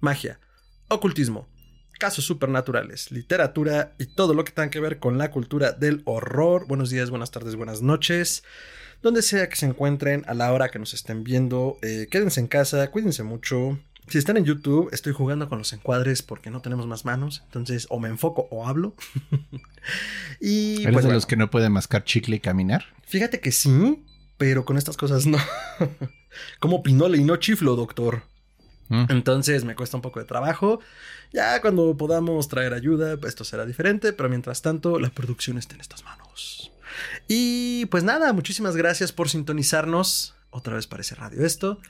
magia, ocultismo, casos supernaturales, literatura y todo lo que tenga que ver con la cultura del horror. Buenos días, buenas tardes, buenas noches. Donde sea que se encuentren, a la hora que nos estén viendo, eh, quédense en casa, cuídense mucho, si están en YouTube, estoy jugando con los encuadres porque no tenemos más manos. Entonces, o me enfoco o hablo. y ¿Eres pues, de los que no pueden mascar chicle y caminar? Fíjate que sí, pero con estas cosas no. Como pinole y no chiflo, doctor. Entonces me cuesta un poco de trabajo. Ya cuando podamos traer ayuda, esto será diferente. Pero mientras tanto, la producción está en estas manos. Y pues nada, muchísimas gracias por sintonizarnos. Otra vez parece radio esto.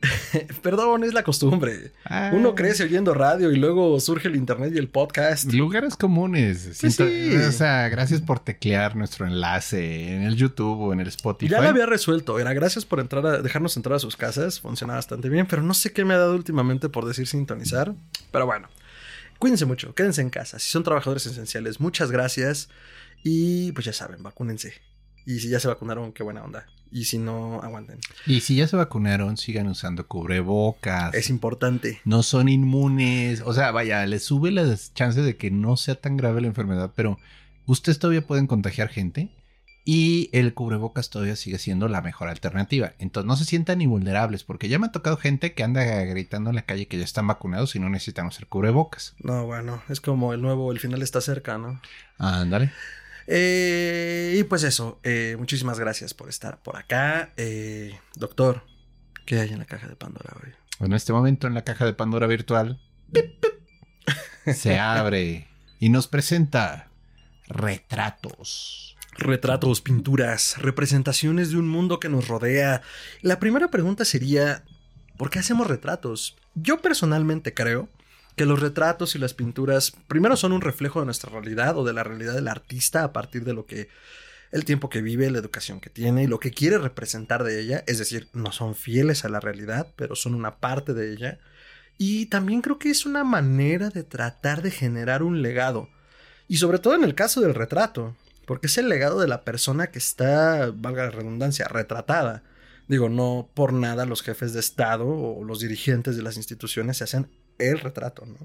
Perdón, es la costumbre. Ah. Uno crece oyendo radio y luego surge el internet y el podcast. Lugares comunes. Pues o sea, gracias por teclear nuestro enlace en el YouTube o en el Spotify. Ya lo había resuelto. Era gracias por entrar a, dejarnos entrar a sus casas. Funciona bastante bien, pero no sé qué me ha dado últimamente por decir sintonizar. Pero bueno, cuídense mucho, quédense en casa. Si son trabajadores esenciales, muchas gracias. Y pues ya saben, vacúnense. Y si ya se vacunaron, qué buena onda. Y si no, aguanten. Y si ya se vacunaron, sigan usando cubrebocas. Es importante. No son inmunes. O sea, vaya, les sube las chances de que no sea tan grave la enfermedad, pero ustedes todavía pueden contagiar gente. Y el cubrebocas todavía sigue siendo la mejor alternativa. Entonces no se sientan invulnerables, porque ya me ha tocado gente que anda gritando en la calle que ya están vacunados y no necesitan usar cubrebocas. No, bueno, es como el nuevo, el final está cerca, ¿no? Ándale. Eh, y pues eso, eh, muchísimas gracias por estar por acá. Eh, doctor, ¿qué hay en la caja de Pandora hoy? En este momento en la caja de Pandora virtual se abre y nos presenta retratos. Retratos, pinturas, representaciones de un mundo que nos rodea. La primera pregunta sería, ¿por qué hacemos retratos? Yo personalmente creo que los retratos y las pinturas primero son un reflejo de nuestra realidad o de la realidad del artista a partir de lo que el tiempo que vive, la educación que tiene y lo que quiere representar de ella, es decir, no son fieles a la realidad, pero son una parte de ella. Y también creo que es una manera de tratar de generar un legado. Y sobre todo en el caso del retrato, porque es el legado de la persona que está, valga la redundancia, retratada. Digo, no por nada los jefes de Estado o los dirigentes de las instituciones se hacen el retrato, ¿no?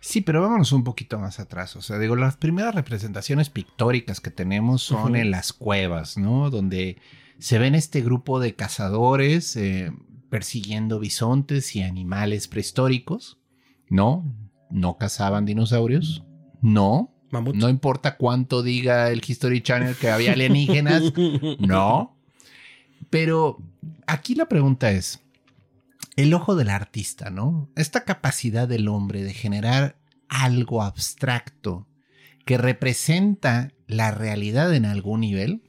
Sí, pero vámonos un poquito más atrás. O sea, digo, las primeras representaciones pictóricas que tenemos son en las cuevas, ¿no? Donde se ven este grupo de cazadores eh, persiguiendo bisontes y animales prehistóricos. No, no cazaban dinosaurios. No. No importa cuánto diga el History Channel que había alienígenas. no. Pero aquí la pregunta es, el ojo del artista, ¿no? Esta capacidad del hombre de generar algo abstracto que representa la realidad en algún nivel,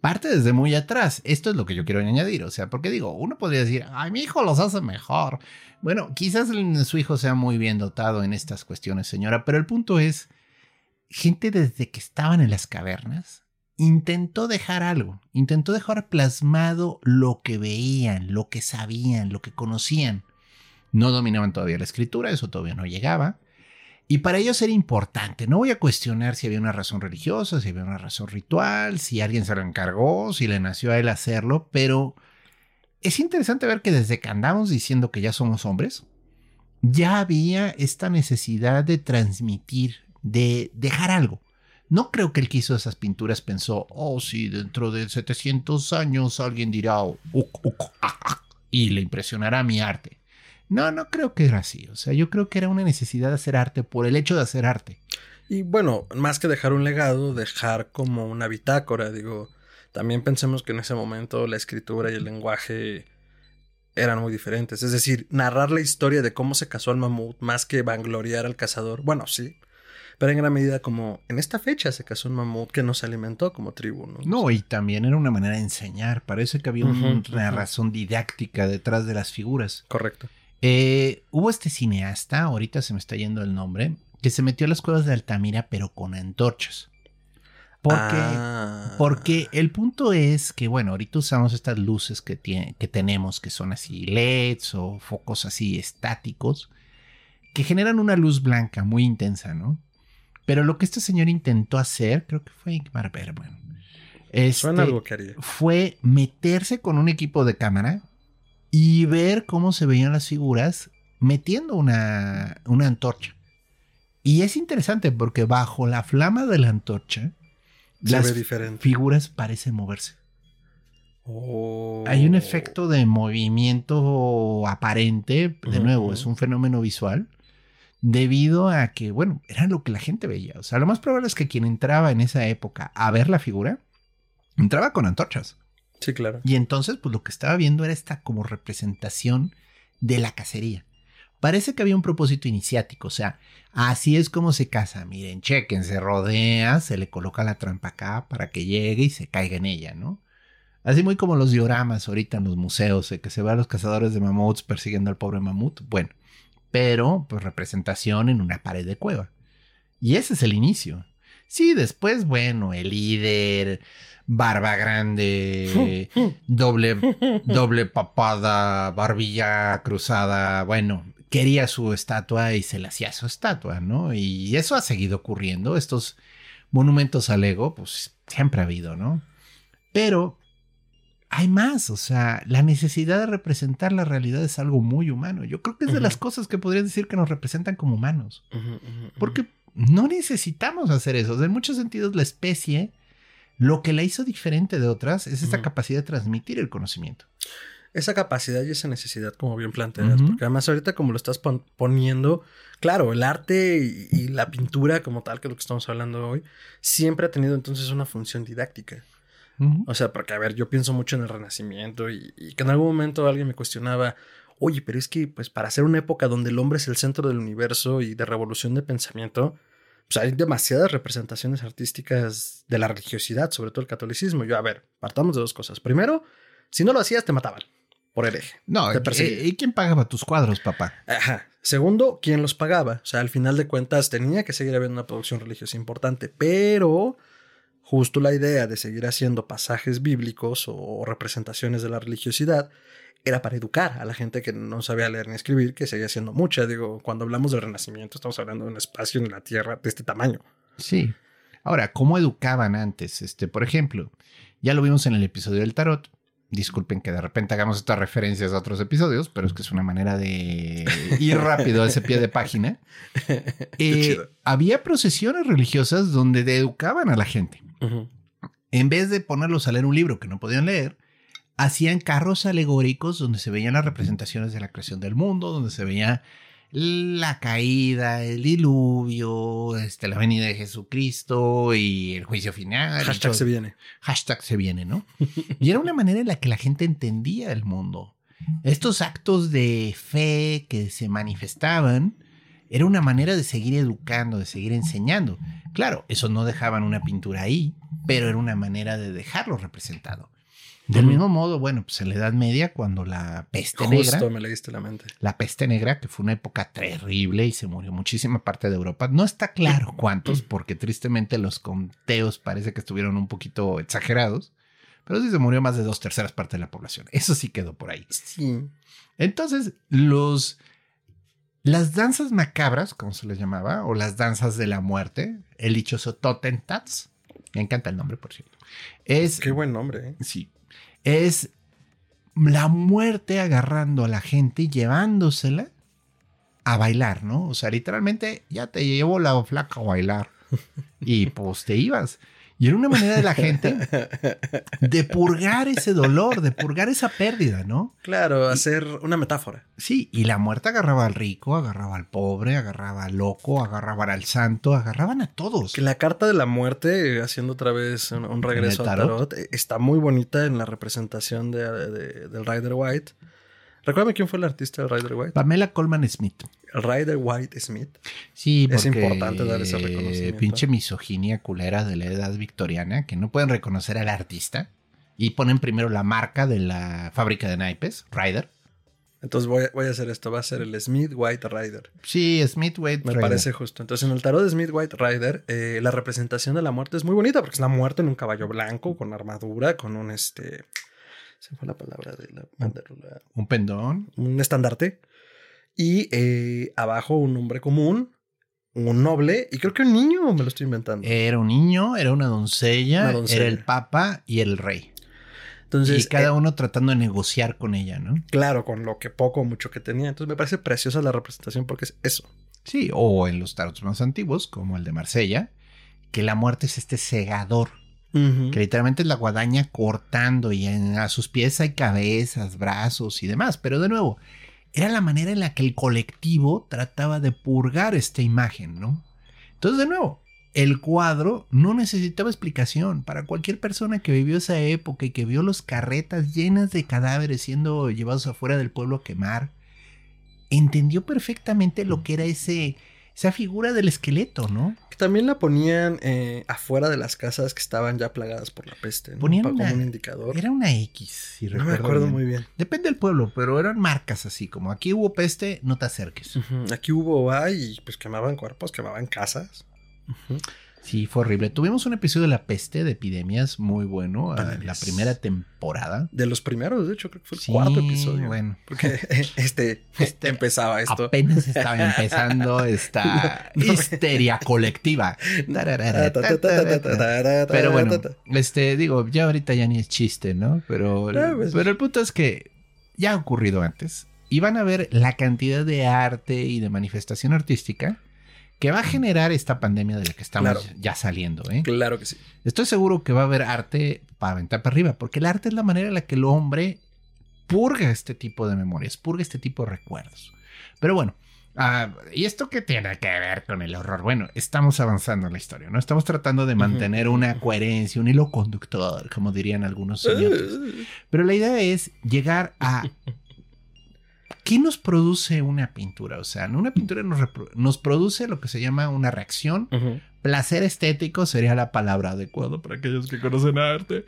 parte desde muy atrás. Esto es lo que yo quiero añadir. O sea, porque digo, uno podría decir, ay, mi hijo los hace mejor. Bueno, quizás su hijo sea muy bien dotado en estas cuestiones, señora, pero el punto es, gente desde que estaban en las cavernas intentó dejar algo, intentó dejar plasmado lo que veían, lo que sabían, lo que conocían. No dominaban todavía la escritura, eso todavía no llegaba. Y para ellos era importante. No voy a cuestionar si había una razón religiosa, si había una razón ritual, si alguien se lo encargó, si le nació a él hacerlo, pero es interesante ver que desde que andamos diciendo que ya somos hombres, ya había esta necesidad de transmitir, de dejar algo. No creo que el que hizo esas pinturas pensó, oh sí, dentro de 700 años alguien dirá, y le impresionará mi arte. No, no creo que era así. O sea, yo creo que era una necesidad de hacer arte por el hecho de hacer arte. Y bueno, más que dejar un legado, dejar como una bitácora, digo, también pensemos que en ese momento la escritura y el lenguaje eran muy diferentes. Es decir, narrar la historia de cómo se casó el mamut más que vangloriar al cazador. Bueno, sí, pero en gran medida como en esta fecha se casó un mamut que nos alimentó como tribu. No, no y también era una manera de enseñar, parece que había una razón didáctica detrás de las figuras. Correcto. Eh, hubo este cineasta, ahorita se me está yendo el nombre, que se metió a las cuevas de Altamira, pero con antorchas. Porque, Ah. porque el punto es que, bueno, ahorita usamos estas luces que, tiene, que tenemos, que son así LEDs o focos así estáticos, que generan una luz blanca muy intensa, ¿no? Pero lo que este señor intentó hacer, creo que fue Ingmar Bergman, este, algo fue meterse con un equipo de cámara y ver cómo se veían las figuras metiendo una, una antorcha. Y es interesante porque bajo la flama de la antorcha, Se las figuras parecen moverse. Oh. Hay un efecto de movimiento aparente, de nuevo, es un fenómeno visual, debido a que, bueno, era lo que la gente veía. O sea, lo más probable es que quien entraba en esa época a ver la figura, entraba con antorchas. Sí, claro. Y entonces, pues lo que estaba viendo era esta como representación de la cacería. Parece que había un propósito iniciático, o sea, así es como se caza. Miren, chequen, se rodea, se le coloca la trampa acá para que llegue y se caiga en ella, ¿no? Así muy como los dioramas ahorita en los museos, eh, que se ve a los cazadores de mamuts persiguiendo al pobre mamut. Bueno, pero pues representación en una pared de cueva. Y ese es el inicio. Sí, después, bueno, el líder, barba grande, doble, doble papada, barbilla cruzada, bueno, quería su estatua y se le hacía su estatua, ¿no? Y eso ha seguido ocurriendo. Estos monumentos al ego, pues siempre ha habido, ¿no? Pero hay más, o sea, la necesidad de representar la realidad es algo muy humano. Yo creo que es de las cosas que podrías decir que nos representan como humanos. Porque no necesitamos hacer eso. En muchos sentidos, la especie, lo que la hizo diferente de otras es esta capacidad de transmitir el conocimiento. esa capacidad y esa necesidad, como bien planteas, porque además ahorita como lo estás pon- poniendo, claro, el arte y, y la pintura como tal, que es lo que estamos hablando hoy, siempre ha tenido entonces una función didáctica. O sea, porque a ver, yo pienso mucho en el Renacimiento y, y que en algún momento alguien me cuestionaba, oye, pero es que pues para ser una época donde el hombre es el centro del universo y de revolución de pensamiento, pues hay demasiadas representaciones artísticas de la religiosidad, sobre todo el catolicismo. Yo, a ver, partamos de dos cosas. Primero, si no lo hacías, te mataban por hereje. No, persigue. ¿y quién pagaba tus cuadros, papá? Ajá. Segundo, ¿quién los pagaba? O sea, al final de cuentas tenía que seguir habiendo una producción religiosa importante, pero justo la idea de seguir haciendo pasajes bíblicos o representaciones de la religiosidad era para educar a la gente que no sabía leer ni escribir, que seguía siendo mucha. Digo, cuando hablamos del Renacimiento, estamos hablando de un espacio en la Tierra de este tamaño. Sí. Ahora, ¿cómo educaban antes? Este, por ejemplo, ya lo vimos en el episodio del tarot. Disculpen que de repente hagamos estas referencias a otros episodios, pero es que es una manera de ir rápido a ese pie de página. Eh, había procesiones religiosas donde educaban a la gente. En vez de ponerlos a leer un libro que no podían leer, hacían carros alegóricos donde se veían las representaciones de la creación del mundo, donde se veía la caída, el diluvio, este, la venida de Jesucristo y el juicio final. Hashtag se viene. Hashtag se viene, ¿no? Y era una manera en la que la gente entendía el mundo. Estos actos de fe que se manifestaban era una manera de seguir educando, de seguir enseñando. Claro, eso no dejaban una pintura ahí, pero era una manera de dejarlo representado. Del mismo modo, bueno, pues en la Edad Media, cuando la peste Justo negra, me leíste la mente. la peste negra, que fue una época terrible y se murió muchísima parte de Europa. No está claro cuántos, porque tristemente los conteos parece que estuvieron un poquito exagerados, pero sí se murió más de dos terceras partes de la población. Eso sí quedó por ahí. Sí. Entonces, los las danzas macabras, como se les llamaba, o las danzas de la muerte, el dichoso Totentats, me encanta el nombre, por cierto, es Qué buen nombre, ¿eh? Sí. Es la muerte agarrando a la gente y llevándosela a bailar, ¿no? O sea, literalmente ya te llevo la flaca a bailar. Y pues te ibas. Y era una manera de la gente de purgar ese dolor, de purgar esa pérdida, ¿no? Claro, hacer una metáfora. Sí, y la muerte agarraba al rico, agarraba al pobre, agarraba al loco, agarraban al santo, agarraban a todos. Que la carta de la muerte, haciendo otra vez un, un regreso al tarot? tarot, eh, está muy bonita en la representación de, de- del Rider White. Recuérdame quién fue el artista del Rider White. Pamela Coleman Smith. El Rider White Smith. Sí, Es importante dar ese reconocimiento. Pinche misoginia culera de la edad victoriana que no pueden reconocer al artista y ponen primero la marca de la fábrica de naipes, Ryder, Entonces voy, voy, a hacer esto. Va a ser el Smith White Rider. Sí, Smith White Me parece justo. Entonces, en el tarot de Smith White Rider, eh, la representación de la muerte es muy bonita porque es la muerte en un caballo blanco, con armadura, con un este. Se fue la palabra de la banderola. Un pendón. Un estandarte. Y eh, abajo un hombre común, un noble, y creo que un niño, me lo estoy inventando. Era un niño, era una doncella, era el papa y el rey. Entonces, y cada eh, uno tratando de negociar con ella, ¿no? Claro, con lo que poco o mucho que tenía. Entonces me parece preciosa la representación porque es eso. Sí, o en los tarots más antiguos, como el de Marsella, que la muerte es este segador. Que literalmente es la guadaña cortando y a sus pies hay cabezas, brazos y demás. Pero de nuevo, era la manera en la que el colectivo trataba de purgar esta imagen, ¿no? Entonces, de nuevo, el cuadro no necesitaba explicación para cualquier persona que vivió esa época y que vio los carretas llenas de cadáveres siendo llevados afuera del pueblo a quemar. Entendió perfectamente lo que era ese, esa figura del esqueleto, ¿no? Que también la ponían eh, afuera de las casas que estaban ya plagadas por la peste, ¿no? Ponían como un indicador. Era una X, si No me acuerdo muy bien. Depende del pueblo, pero eran marcas así, como aquí hubo peste, no te acerques. Aquí hubo ay, y pues quemaban cuerpos, quemaban casas. Sí, fue horrible. Tuvimos un episodio de la peste de epidemias muy bueno, la primera temporada. De los primeros, de hecho, creo que fue el cuarto episodio. Bueno, porque este, este empezaba esto. Apenas estaba empezando esta histeria colectiva. pero bueno, este, digo, ya ahorita ya ni es chiste, ¿no? Pero, pero el punto es que ya ha ocurrido antes. Y van a ver la cantidad de arte y de manifestación artística que va a generar esta pandemia de la que estamos ya saliendo. ¿eh? Claro que sí. Estoy seguro que va a haber arte para aventar para arriba, porque el arte es la manera en la que el hombre purga este tipo de memorias, purga este tipo de recuerdos. Pero bueno, ah, ¿y esto qué tiene que ver con el horror? Bueno, estamos avanzando en la historia, ¿no? Estamos tratando de mantener una coherencia, un hilo conductor, como dirían algunos señores. Pero la idea es llegar a ¿Qué nos produce una pintura? O sea, una pintura nos, produce lo que se llama una reacción. Placer estético sería la palabra adecuada para aquellos que conocen arte.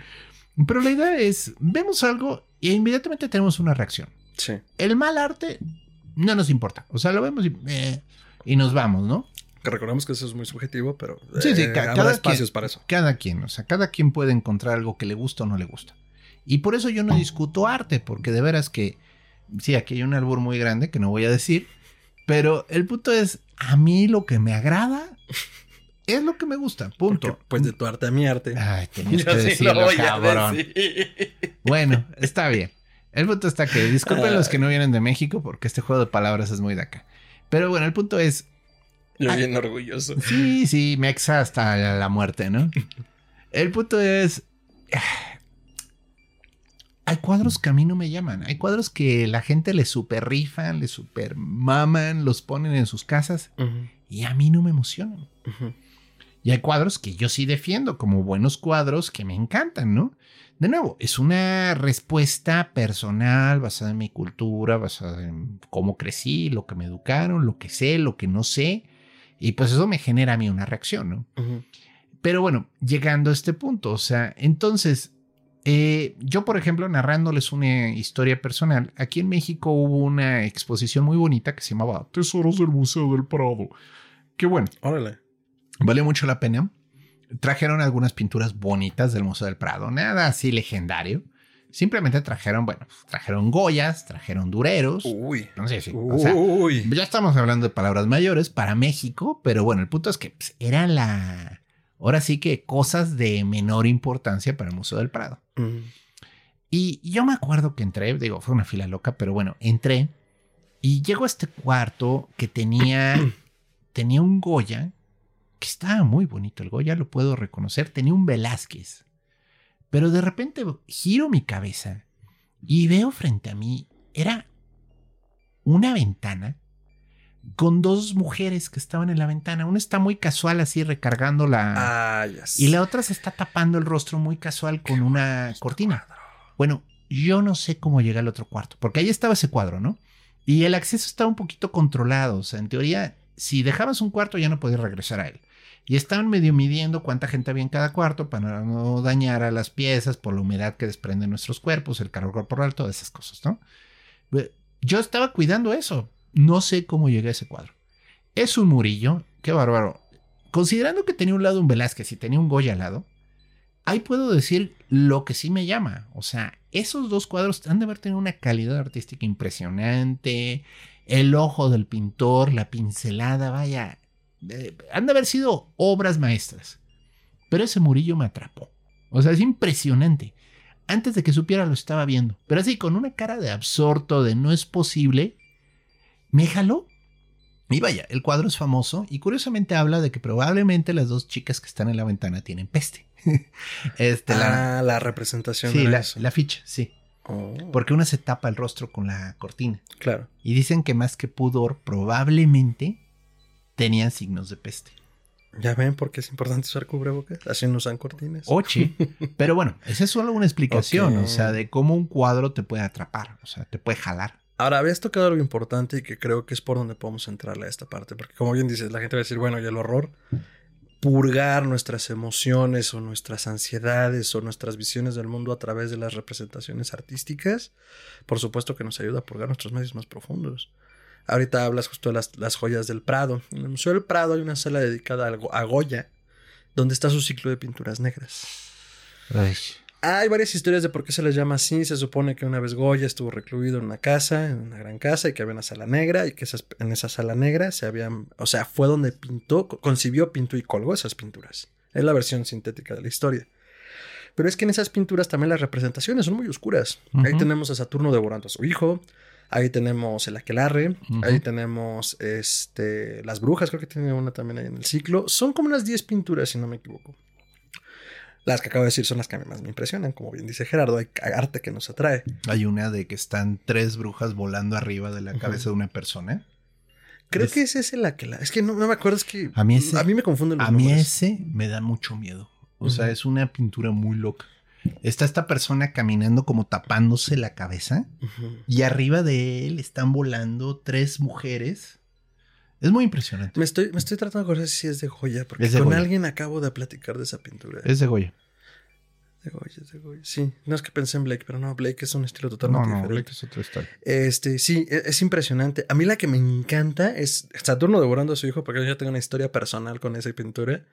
Pero la idea es, vemos algo e inmediatamente tenemos una reacción. Sí. El mal arte no nos importa. O sea, lo vemos y, eh, nos vamos, ¿no? Que recordemos que eso es muy subjetivo, pero sí, sí, eh, cada espacios para eso. Cada quien, o sea, cada quien puede encontrar algo que le gusta o no le gusta. Y por eso yo no discuto arte, porque de veras que sí, aquí hay un árbol muy grande que no voy a decir, pero el punto es, a mí lo que me agrada es lo que me gusta, punto. pues de tu arte a mi arte. Ay, tenías que decirlo, cabrón. Bueno, está bien. El punto está que disculpen los que no vienen de México porque este juego de palabras es muy de acá. Pero bueno, el punto es... Yo bien orgulloso. Sí, sí, me exa hasta la muerte, ¿no? El punto es hay cuadros que a mí no me llaman. Hay cuadros que la gente le super rifan, le super maman, los ponen en sus casas y a mí no me emocionan. Y hay cuadros que yo sí defiendo como buenos cuadros que me encantan, ¿no? De nuevo, es una respuesta personal basada en mi cultura, basada en cómo crecí, lo que me educaron, lo que sé, lo que no sé. Y pues eso me genera a mí una reacción, ¿no? Pero bueno, llegando a este punto, o sea, entonces eh, yo, por ejemplo, narrándoles una historia personal, aquí en México hubo una exposición muy bonita que se llamaba Tesoros del Museo del Prado. Qué bueno. Órale. Vale mucho la pena. Trajeron algunas pinturas bonitas del Museo del Prado, nada así legendario. Simplemente trajeron, bueno, trajeron Goyas, trajeron Dureros. Uy. No sé si. Uy. ya estamos hablando de palabras mayores para México, pero bueno, el punto es que pues, era la ahora sí que cosas de menor importancia para el Museo del Prado. Y yo me acuerdo que entré, digo, fue una fila loca, pero bueno, entré y llego a este cuarto que tenía, tenía un Goya, que estaba muy bonito el Goya, lo puedo reconocer, tenía un Velázquez. Pero de repente giro mi cabeza y veo frente a mí, era una ventana con dos mujeres que estaban en la ventana. Una está muy casual así recargando la... Ah, y la otra se está tapando el rostro muy casual con una cortina. Bueno, yo no sé cómo llega al otro cuarto, porque ahí estaba ese cuadro, ¿no? Y el acceso estaba un poquito controlado. O sea, en teoría, si dejabas un cuarto ya no podías regresar a él. Y estaban medio midiendo cuánta gente había en cada cuarto para no dañar a las piezas por la humedad que desprenden nuestros cuerpos, el calor corporal, todas esas cosas, ¿no? yo estaba cuidando eso. No sé cómo llegué a ese cuadro. Es un Murillo, qué bárbaro. Considerando que tenía un lado un Velázquez y tenía un Goya al lado, ahí puedo decir lo que sí me llama. O sea, esos dos cuadros han de haber tenido una calidad artística impresionante. El ojo del pintor, la pincelada, vaya. han de haber sido obras maestras. Pero ese Murillo me atrapó. O sea, es impresionante. Antes de que supiera lo estaba viendo. Pero así, con una cara de absorto, de no es posible, me jaló. Y vaya, el cuadro es famoso y curiosamente habla de que probablemente las dos chicas que están en la ventana tienen peste. este, la, ah, la representación. sí, era la, eso. la ficha, sí. Oh, Porque una se tapa el rostro con la cortina. claro. Y dicen que más que pudor, probablemente tenían signos de peste. Ya ven por qué es importante usar cubrebocas. Así no usan cortinas. Oche. Pero bueno, esa es solo una explicación, o sea, de cómo un cuadro te puede atrapar, o sea, te puede jalar. Ahora, habías tocado algo importante y que creo que es por donde podemos entrarle a esta parte. Porque como bien dices, la gente va a decir, bueno, y el horror, purgar nuestras emociones o nuestras ansiedades o nuestras visiones del mundo a través de las representaciones artísticas, por supuesto que nos ayuda a purgar nuestros medios más profundos. Ahorita hablas justo de las, las joyas del Prado. En el Museo del Prado hay una sala dedicada a Goya, donde está su ciclo de pinturas negras. Hay varias historias de por qué se les llama así. Se supone que una vez Goya estuvo recluido en una casa, en una gran casa, y que había una sala negra, y que esas- en esa sala negra se habían. O sea, fue donde pintó, co- concibió, pintó y colgó esas pinturas. Es la versión sintética de la historia. Pero es que en esas pinturas también las representaciones son muy oscuras. Ahí tenemos a Saturno devorando a su hijo. Ahí tenemos el aquelarre. Ahí tenemos este, las brujas, creo que tiene una también ahí en el ciclo. Son como unas 10 pinturas, si no me equivoco. Las que acabo de decir son las que a mí más me impresionan. Como bien dice Gerardo, hay arte que nos atrae. Hay una de que están tres brujas volando arriba de la cabeza de una persona. Creo Es- que ese es el aquelarre. Es que no, no me acuerdo, es que A mí ese- a mí me confunden los A mí nombres. ese me da mucho miedo. O sea, es una pintura muy loca. Está esta persona caminando como tapándose la cabeza y arriba de él están volando tres mujeres. Es muy impresionante. Me estoy, me estoy tratando de acordar si es de Goya, porque Es de con Goya. alguien acabo de platicar de esa pintura. Es de Goya. De Goya, es de Goya. Sí, no es que pensé en Blake, pero no, Blake es un estilo No, totalmente no, diferente. Blake es otra historia. Este, sí, e- es, impresionante. A mí la que me encanta es Saturno devorando a su hijo, porque yo tengo una historia personal con esa pintura.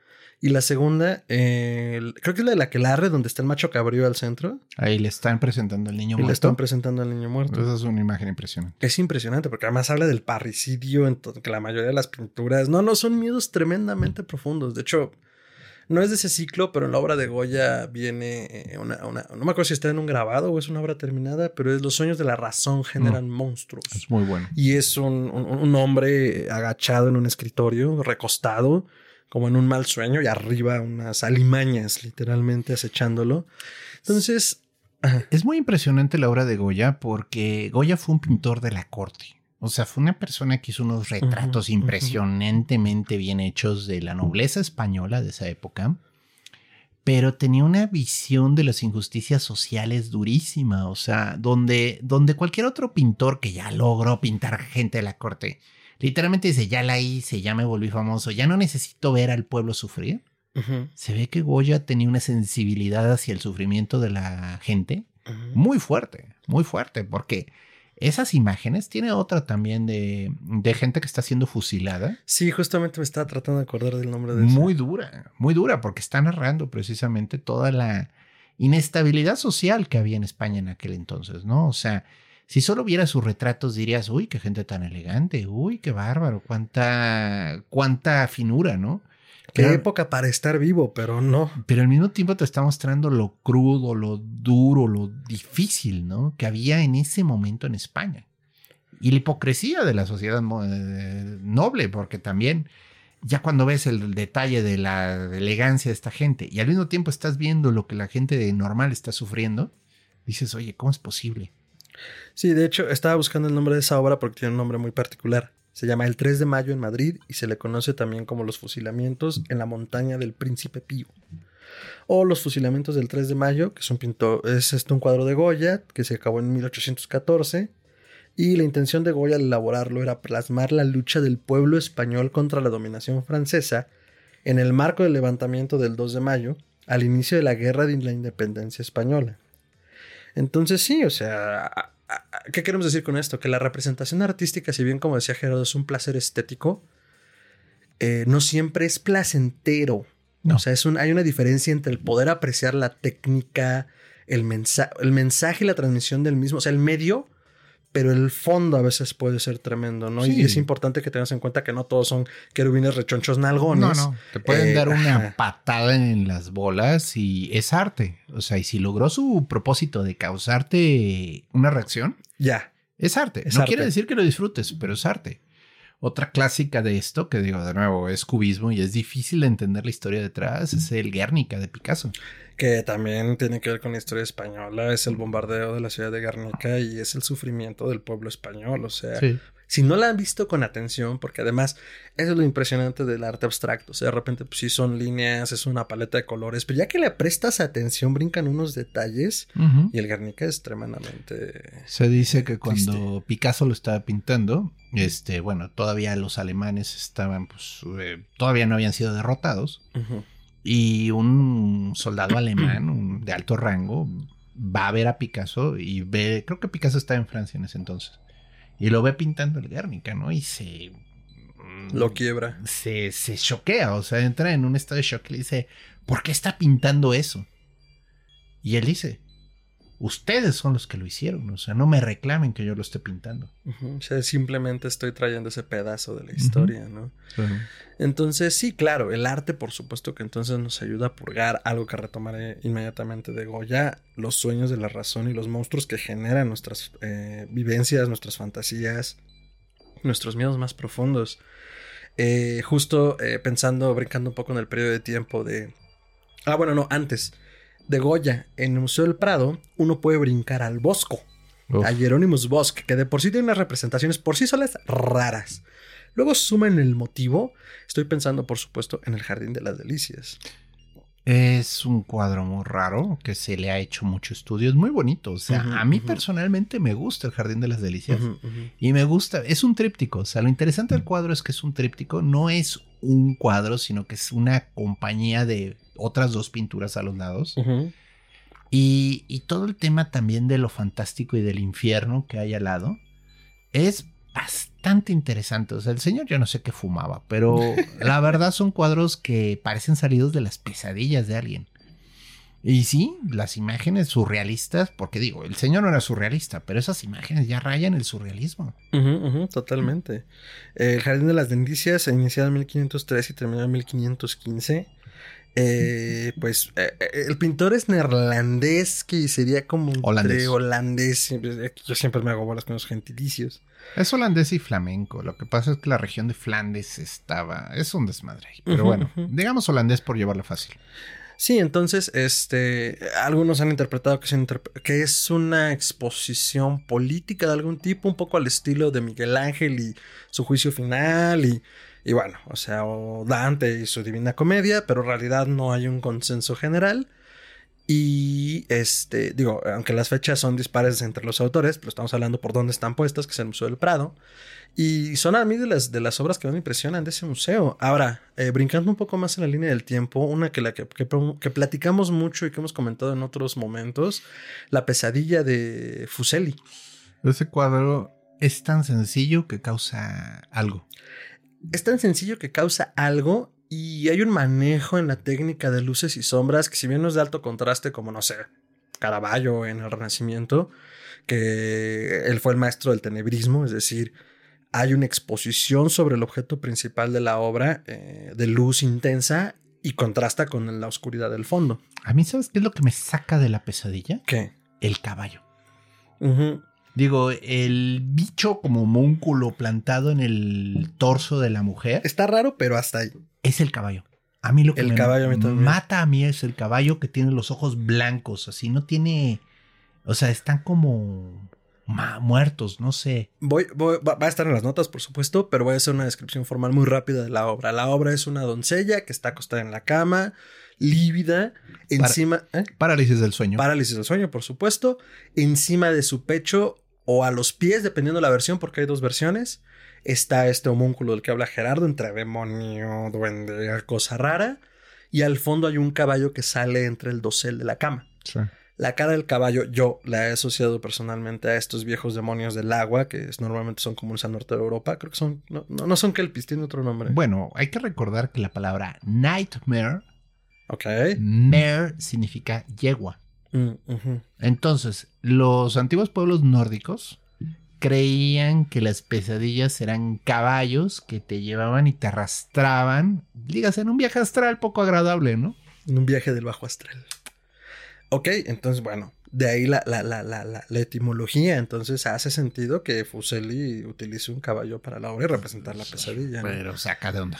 Y la segunda, eh, el- creo que es la del aquelarre, donde está el macho cabrío al centro. Ahí le están presentando al niño Y le muerto. están presentando al niño muerto. Esa es una imagen impresionante. Es impresionante porque además habla del parricidio, que la mayoría de las pinturas, no, no, son miedos tremendamente profundos. De hecho, no es de ese ciclo, pero en la obra de Goya viene eh, una, una- no me acuerdo si está en un grabado o es una obra terminada, pero es Los sueños de la razón generan monstruos. Es muy bueno. Y es un, un- un hombre agachado en un escritorio, recostado, como en un mal sueño, y arriba unas alimañas literalmente acechándolo. Entonces, Es muy impresionante la obra de Goya porque Goya fue un pintor de la corte. O sea, fue una persona que hizo unos retratos impresionantemente bien hechos de la nobleza española de esa época, pero tenía una visión de las injusticias sociales durísima. O sea, donde, donde cualquier otro pintor que ya logró pintar gente de la corte, literalmente dice, ya la hice, ya me volví famoso, ya no necesito ver al pueblo sufrir. Se ve que Goya tenía una sensibilidad hacia el sufrimiento de la gente muy fuerte, muy fuerte, porque esas imágenes tiene otra también de, de gente que está siendo fusilada. Sí, justamente me estaba tratando de acordar del nombre de. Muy dura, muy dura, porque está narrando precisamente toda la inestabilidad social que había en España en aquel entonces, ¿no? O sea, si solo vieras sus retratos dirías, uy, qué gente tan elegante, uy, qué bárbaro, cuánta, cuánta finura, ¿no? Qué Pero- época para estar vivo, pero no. pero al mismo tiempo te está mostrando lo crudo, lo duro, lo difícil, ¿no? Que había en ese momento en España. Y la hipocresía de la sociedad eh, noble, porque también ya cuando ves el detalle de la elegancia de esta gente y al mismo tiempo estás viendo lo que la gente de normal está sufriendo, dices, oye, ¿cómo es posible? Sí, de hecho, estaba buscando el nombre de esa obra porque tiene un nombre muy particular. Se llama El 3 de Mayo en Madrid y se le conoce también como los fusilamientos en la montaña del Príncipe Pío. O los fusilamientos del 3 de Mayo, que es un pintor, es este un cuadro de Goya que se acabó en 1814. Y la intención de Goya al elaborarlo era plasmar la lucha del pueblo español contra la dominación francesa en el marco del levantamiento del 2 de mayo, al inicio de la guerra de la independencia española. Entonces sí, o sea, ¿qué queremos decir con esto? Que la representación artística, si bien como decía Gerardo, es un placer estético, eh, no siempre es placentero. O sea, es un, hay una diferencia entre el poder apreciar la técnica, el, el mensaje y la transmisión del mismo, o sea, el medio pero el fondo a veces puede ser tremendo, ¿no? Y es importante que tengas en cuenta que no todos son querubines rechonchos nalgones. No, no, te pueden eh, dar una patada en las bolas y es arte. O sea, y si logró su propósito de causarte una reacción, ya. Es arte. no quiere decir que lo disfrutes, pero es arte. Otra clásica de esto, que digo de nuevo, es cubismo y es difícil de entender la historia detrás, es el Guernica de Picasso que también tiene que ver con la historia española, es el bombardeo de la ciudad de Guernica y es el sufrimiento del pueblo español, o sea, si no la han visto con atención, porque además eso es lo impresionante del arte abstracto, o sea, de repente pues sí son líneas, es una paleta de colores, pero ya que le prestas atención brincan unos detalles y el Guernica es tremendamente... Se dice que cuando Picasso lo estaba pintando, este, bueno, todavía los alemanes estaban, pues, eh, todavía no habían sido derrotados. Y un soldado alemán de alto rango va a ver a Picasso y ve, creo que Picasso estaba en Francia en ese entonces, y lo ve pintando el Guernica, ¿no? Y se... Lo quiebra. Se, se choquea, o sea, entra en un estado de shock y le dice, ¿por qué está pintando eso? Y él dice, ustedes son los que lo hicieron, o sea, no me reclamen que yo lo esté pintando. O sea, simplemente estoy trayendo ese pedazo de la historia, ¿no? Entonces, sí, claro, el arte, por supuesto que entonces nos ayuda a purgar algo que retomaré inmediatamente de Goya, los sueños de la razón y los monstruos que generan nuestras eh, vivencias, nuestras fantasías, nuestros miedos más profundos. Eh, justo eh, pensando, brincando un poco en el periodo de tiempo de... Ah, bueno, no, antes de Goya en el Museo del Prado, uno puede brincar al Bosco, a Jerónimos Bosch, que de por sí tiene unas representaciones por sí solas raras. Luego sumen el motivo. Estoy pensando, por supuesto, en el Jardín de las Delicias. Es un cuadro muy raro que se le ha hecho mucho estudio. Es muy bonito. O sea, a mí personalmente me gusta el Jardín de las Delicias. y me gusta. Es un tríptico. O sea, lo interesante del cuadro es que es un tríptico. No es un cuadro, sino que es una compañía de otras dos pinturas a los lados. y, y, todo el tema también de lo fantástico y del infierno que hay al lado es bastante interesante. O sea, el señor yo no sé qué fumaba, pero la verdad son cuadros que parecen salidos de las pesadillas de alguien. Y sí, las imágenes surrealistas, porque digo, el señor no era surrealista, pero esas imágenes ya rayan el surrealismo. totalmente. El Jardín de las Delicias se inició en 1503 y terminó en 1515. Eh, pues eh, eh, el pintor es neerlandés, que sería como holandés. holandés. Yo siempre me hago bolas con los gentilicios. Es holandés y flamenco. Lo que pasa es que la región de Flandes estaba. Es un desmadre. Pero bueno, digamos holandés por llevarlo fácil. Sí, entonces, este, algunos han interpretado que es, que es, una exposición política de algún tipo, un poco al estilo de Miguel Ángel y su juicio final y y bueno, o sea, o Dante y su Divina Comedia, pero en realidad no hay un consenso general. Y este, digo, aunque las fechas son dispares entre los autores, pero estamos hablando por dónde están puestas, que es el Museo del Prado. Y son a mí de las, de las obras que más me impresionan de ese museo. Ahora, eh, brincando un poco más en la línea del tiempo, una que, la que, que, platicamos mucho y que hemos comentado en otros momentos, La pesadilla de Fuseli. Ese cuadro es tan sencillo que causa algo es tan sencillo que causa algo y hay un manejo en la técnica de luces y sombras que si bien no es de alto contraste como no sé, Caravaggio en el Renacimiento, que él fue el maestro del tenebrismo, es decir, hay una exposición sobre el objeto principal de la obra eh, de luz intensa y contrasta con la oscuridad del fondo. A mí, ¿sabes qué es lo que me saca de la pesadilla? ¿Qué? El caballo. Digo, el bicho como múnculo plantado en el torso de la mujer. Está raro, pero hasta ahí. Es el caballo. A mí lo que el me caballo mata a mí es el caballo que tiene los ojos blancos, así no tiene, o sea, están como muertos, no sé. Voy, va a estar en las notas, por supuesto, pero voy a hacer una descripción formal muy rápida de la obra. La obra es una doncella que está acostada en la cama, lívida, encima... ¿eh? Parálisis del sueño. Parálisis del sueño, por supuesto. Encima de su pecho o a los pies, dependiendo de la versión, porque hay dos versiones, está este homúnculo del que habla Gerardo, entre demonio, duende, cosa rara, y al fondo hay un caballo que sale entre el dosel de la cama. La cara del caballo, yo la he asociado personalmente a estos viejos demonios del agua, que es, normalmente son comunes al norte de Europa. Creo que son, no, no, no son kelpis, tiene otro nombre. Bueno, hay que recordar que la palabra nightmare, Ok. mare significa yegua. Mm. Entonces, los antiguos pueblos nórdicos creían que las pesadillas eran caballos que te llevaban y te arrastraban, digas, en un viaje astral poco agradable, ¿no? En un viaje del bajo astral. Ok, entonces, bueno, de ahí la, la, la, la, la, la etimología. Entonces hace sentido que Fuseli utilice un caballo para la obra y representar la pesadilla. ¿no? Pero saca de onda.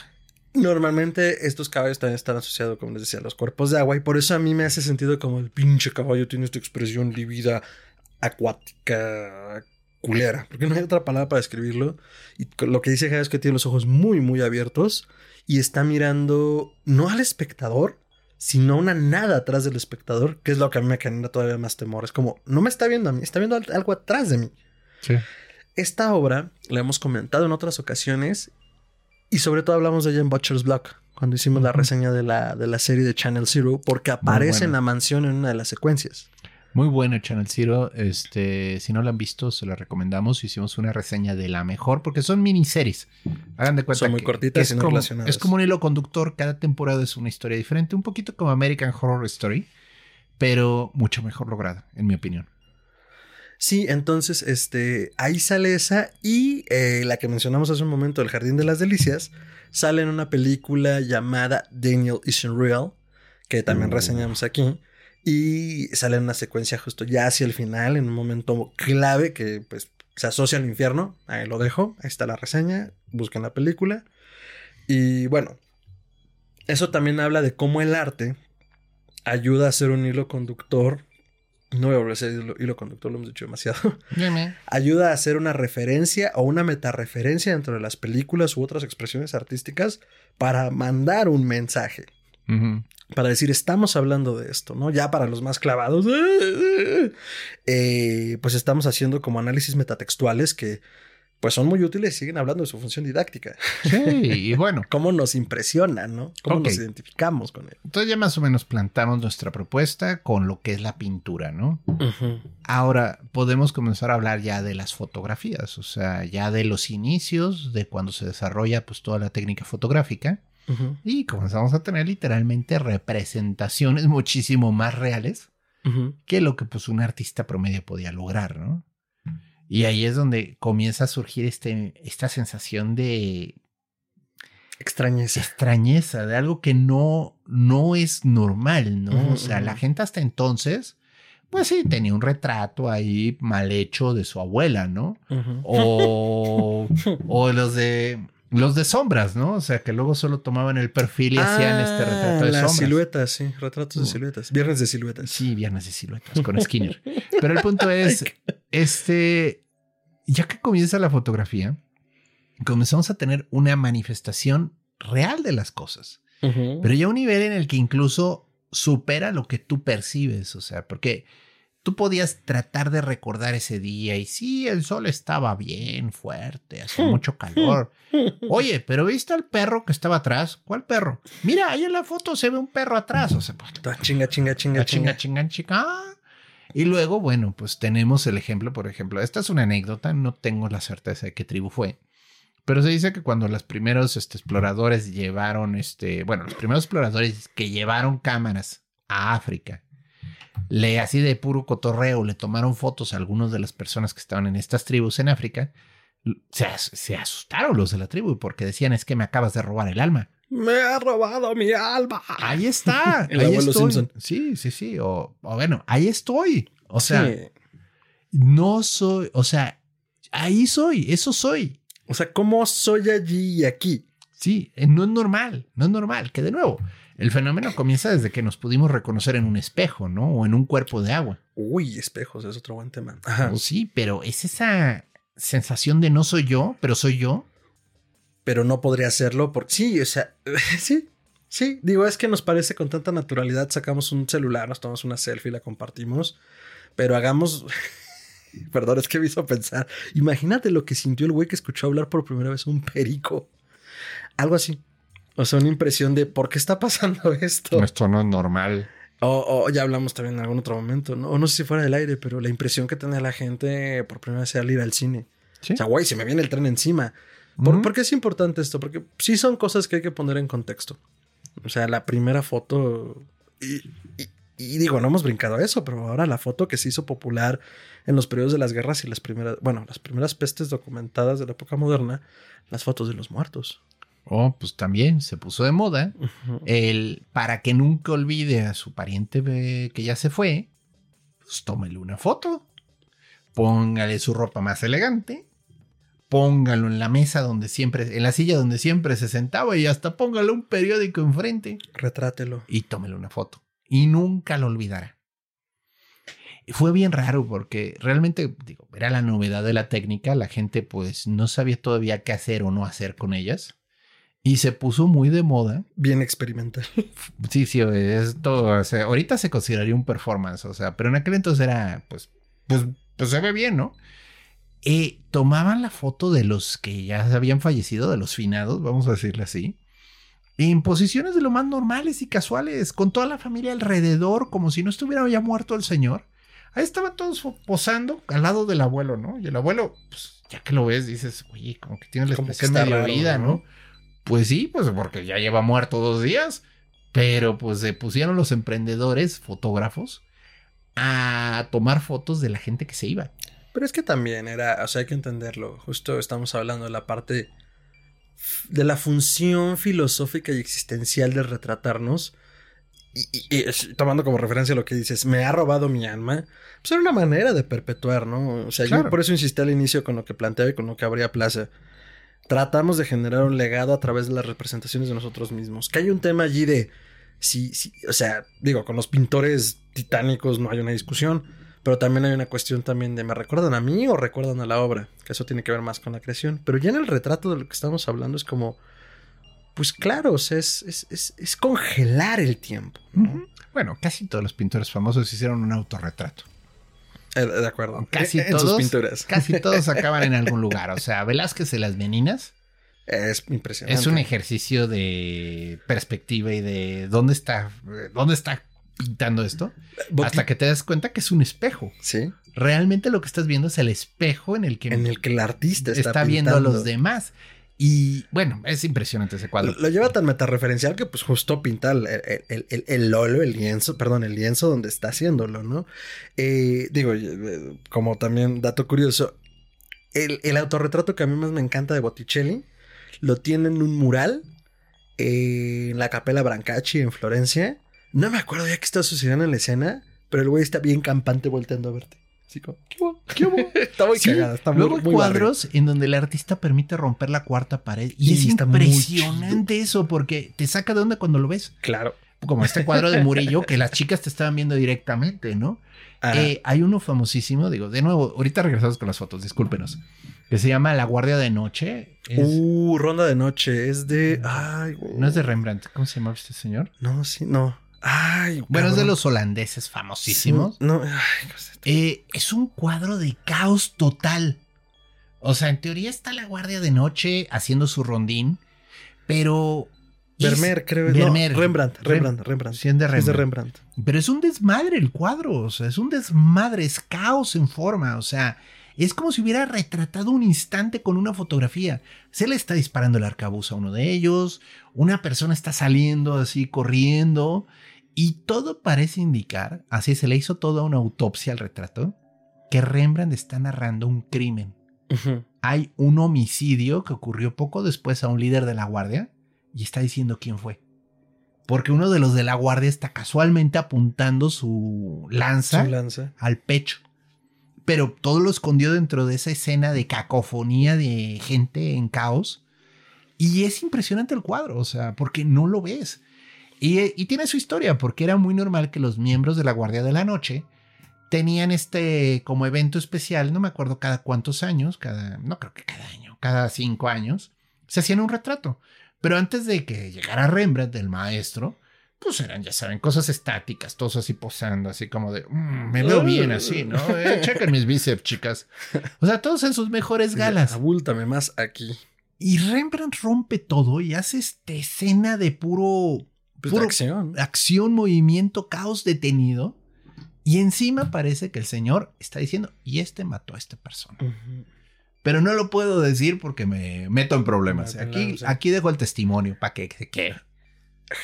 Normalmente estos caballos también están asociados, como les decía, a los cuerpos de agua y por eso a mí me hace sentido como el pinche caballo tiene esta expresión lívida, acuática, culera, porque no hay otra palabra para describirlo. Y lo que dice Jaya es que tiene los ojos muy, muy abiertos y está mirando no al espectador, sino a una nada atrás del espectador, que es lo que a mí me genera todavía más temor. Es como, no me está viendo a mí, está viendo al- algo atrás de mí. Sí. Esta obra la hemos comentado en otras ocasiones y sobre todo hablamos de ella en Butcher's Block, cuando hicimos la reseña de la, de la serie de Channel Zero, porque aparece en la mansión en una de las secuencias. Muy bueno Channel Zero. Este, si no lo han visto, se lo recomendamos. Hicimos una reseña de la mejor, porque son miniseries. Hagan de cuenta Son muy que- cortitas que y no como, relacionadas. Es como un hilo conductor. Cada temporada es una historia diferente. Un poquito como American Horror Story, pero mucho mejor lograda, en mi opinión. Sí, entonces, este, ahí sale esa y eh, la que mencionamos hace un momento, El Jardín de las Delicias, sale en una película llamada Daniel Isn't Real, que también Uh. reseñamos aquí, y sale en una secuencia justo ya hacia el final, en un momento clave que pues se asocia al infierno, ahí lo dejo, ahí está la reseña, busquen la película, y bueno, eso también habla de cómo el arte ayuda a ser un hilo conductor. No voy a volver a ser hilo, hilo conductor, lo hemos dicho demasiado. Ayuda a hacer una referencia o una metareferencia dentro de las películas u otras expresiones artísticas para mandar un mensaje. Para decir, estamos hablando de esto, ¿no? Ya para los más clavados, eh, pues estamos haciendo como análisis metatextuales que pues son muy útiles y siguen hablando de su función didáctica. Sí, y bueno. Cómo nos impresiona, ¿no? Cómo nos identificamos con él. Entonces ya más o menos plantamos nuestra propuesta con lo que es la pintura, ¿no? Ahora podemos comenzar a hablar ya de las fotografías, o sea, ya de los inicios, de cuando se desarrolla pues toda la técnica fotográfica Y comenzamos a tener literalmente representaciones muchísimo más reales que lo que pues un artista promedio podía lograr, ¿no? Y ahí es donde comienza a surgir este, esta sensación de Extrañeza. extrañeza, de algo que no, no es normal, ¿no? O sea, la gente hasta entonces, pues sí, tenía un retrato ahí mal hecho de su abuela, ¿no? O, o los de los de sombras, ¿no? O sea, que luego solo tomaban el perfil y hacían este retrato de Ah, las sombras. siluetas, sí, retratos de siluetas, viernes de siluetas. Sí, viernes de siluetas con Skinner. Pero el punto es, este, ya que comienza la fotografía, comenzamos a tener una manifestación real de las cosas. Pero ya a un nivel en el que incluso supera lo que tú percibes, o sea, porque tú podías tratar de recordar ese día y sí, el sol estaba bien fuerte, hacía mucho calor. Oye, pero ¿viste al perro que estaba atrás? ¿Cuál perro? Mira, ahí en la foto se ve un perro atrás, o sea, pues, Ta- Chinga, chinga, chinga, Ah, chinga, chinga. chinga, chinga. Ah. Y luego, bueno, pues tenemos el ejemplo, por ejemplo, esta es una anécdota, no tengo la certeza de qué tribu fue, pero se dice que cuando los primeros este, exploradores llevaron, este, bueno, los primeros exploradores que llevaron cámaras a África, le así de puro cotorreo, le tomaron fotos a algunas de las personas que estaban en estas tribus en África, se, as- se asustaron los de la tribu porque decían es que me acabas de robar el alma. Me ha robado mi alma. Ahí está. El ahí abuelo estoy. Simpson. Sí, sí, sí. O, o bueno, ahí estoy. O sea, Sí. no soy, o sea, ahí soy, eso soy. O sea, ¿cómo soy allí y aquí? Sí, eh, no es normal, no es normal. Que de nuevo, el fenómeno comienza desde que nos pudimos reconocer en un espejo, ¿no? O en un cuerpo de agua. Uy, espejos, es otro buen tema. Ajá. O sí, pero es esa sensación de no soy yo, pero soy yo. Pero no podría hacerlo porque sí, o sea, sí. Sí, digo, es que nos parece con tanta naturalidad, sacamos un celular, nos tomamos una selfie, la compartimos, pero hagamos, perdón, es que me hizo pensar, imagínate lo que sintió el güey que escuchó hablar por primera vez un perico, algo así, o sea, una impresión de, ¿por qué está pasando esto? Esto no es normal. O, ya hablamos también en algún otro momento, ¿no? O no sé si fuera del aire, pero la impresión que tenía la gente por primera vez al ir al cine. O sea, güey, se me viene el tren encima. ¿Por, qué es importante esto? Porque sí son cosas que hay que poner en contexto. O sea, la primera foto. Y, digo, no hemos brincado a eso, pero ahora la foto que se hizo popular en los periodos de las guerras y las primeras. Bueno, las primeras pestes documentadas de la época moderna, las fotos de los muertos. Oh, pues también se puso de moda. El para que nunca olvide a su pariente que ya se fue, pues tómele una foto. Póngale su ropa más elegante póngalo en la mesa donde siempre, en la silla donde siempre se sentaba y hasta póngale un periódico enfrente. Retrátelo. Y tómele una foto. Y nunca lo olvidará. fue bien raro porque realmente, digo, era la novedad de la técnica. La gente pues no sabía todavía qué hacer o no hacer con ellas. Y se puso muy de moda. Bien experimental. Sí, sí, esto, o sea, ahorita se consideraría un performance, o sea, pero en aquel entonces era, pues, pues, pues se ve bien, ¿no? eh, tomaban la foto de los que ya habían fallecido, de los finados, vamos a decirle así, en posiciones de lo más normales y casuales, con toda la familia alrededor, como si no estuviera ya muerto el señor. Ahí estaban todos posando al lado del abuelo, ¿no? Y el abuelo, pues, ya que lo ves, dices, oye, como que tiene la expresión medio vida, ¿no? Pues sí, pues porque ya lleva muerto dos días. Pero pues se pusieron los emprendedores, fotógrafos, a tomar fotos de la gente que se iba. Pero es que también era, o sea, hay que entenderlo. Justo estamos hablando de la parte de la función filosófica y existencial de retratarnos. Y, tomando como referencia lo que dices, me ha robado mi alma, pues era una manera de perpetuar, ¿no? O sea, yo por eso insistí al inicio con lo que planteaba y con lo que habría plaza. Tratamos de generar un legado a través de las representaciones de nosotros mismos. Que hay un tema allí de, sí, sí, o sea, digo, con los pintores titánicos no hay una discusión pero también hay una cuestión también de me recuerdan a mí o recuerdan a la obra, que eso tiene que ver más con la creación. Pero ya en el retrato de lo que estamos hablando es como, pues claro, es, es, congelar el tiempo. Bueno, casi todos los pintores famosos hicieron un autorretrato. Eh, de acuerdo. Casi todos. Sus pinturas. Casi todos acaban en algún lugar. O sea, Velázquez de las Meninas. Es impresionante. Es un ejercicio de perspectiva y de dónde está, dónde está pintando esto hasta que te das cuenta que es un espejo. Sí. Realmente lo que estás viendo es el espejo en el que, en el, que el artista está, viendo a los demás. Y bueno, es impresionante ese cuadro. Lo, lleva tan metareferencial que pues justo pinta el, el, el, el, óleo, el lienzo, perdón, el lienzo donde está haciéndolo, ¿no? Eh, digo, eh, como también dato curioso, el, autorretrato que a mí más me encanta de Botticelli lo tiene en un mural en la Capella Brancacci en Florencia no me acuerdo ya qué está sucediendo en la escena, pero el güey está bien campante volteando a verte. Así como, ¿qué hubo? ¿Qué hubo? Está muy cagada. Está Luego hay cuadros en donde el artista permite romper la cuarta pared. Y, es impresionante eso, porque te saca de onda cuando lo ves. Claro. Como este cuadro de Murillo, que las chicas te estaban viendo directamente, ¿no? Eh, hay uno famosísimo, digo, de nuevo, ahorita regresamos con las fotos, discúlpenos. Que se llama La Guardia de Noche. Uh, Ronda de Noche. Es de. Ay, No es de Rembrandt. ¿Cómo se llama este señor? No, sí, no. Ay, bueno, es de los holandeses famosísimos. no, eh, es un cuadro de caos total. O sea, en teoría está la guardia de noche haciendo su rondín, pero. Vermeer, creo. Vermeer. Rembrandt, Rembrandt, Rembrandt. Sí, es de Rembrandt. Es de Rembrandt. Pero es un desmadre el cuadro. O sea, es un desmadre, es caos en forma. O sea, es como si hubiera retratado un instante con una fotografía. Se le está disparando el arcabuz a uno de ellos, una persona está saliendo así corriendo y todo parece indicar, así se le hizo toda una autopsia al retrato, que Rembrandt está narrando un crimen. Hay un homicidio que ocurrió poco después a un líder de la guardia y está diciendo quién fue. Porque uno de los de la guardia está casualmente apuntando su lanza, lanza. al pecho. Pero todo lo escondió dentro de esa escena de cacofonía de gente en caos. Y es impresionante el cuadro, o sea, porque no lo ves. Y, tiene su historia, porque era muy normal que los miembros de la Guardia de la Noche tenían este como evento especial, no me acuerdo cada cuántos años, cada, no creo que cada año, cada cinco años, se hacían un retrato. Pero antes de que llegara Rembrandt, el maestro, pues eran, ya saben, cosas estáticas, todos así posando, así como de, mm, me veo bien así, ¿no? Eh, chequen mis bíceps, chicas. O sea, todos en sus mejores galas. Abúltame más aquí. Y Rembrandt rompe todo y hace esta escena de puro Pues de acción. acción, movimiento, caos detenido. Y encima parece que el señor está diciendo, y este mató a esta persona. Pero no lo puedo decir porque me meto en problemas. Aquí, aquí dejo el testimonio para que se quede.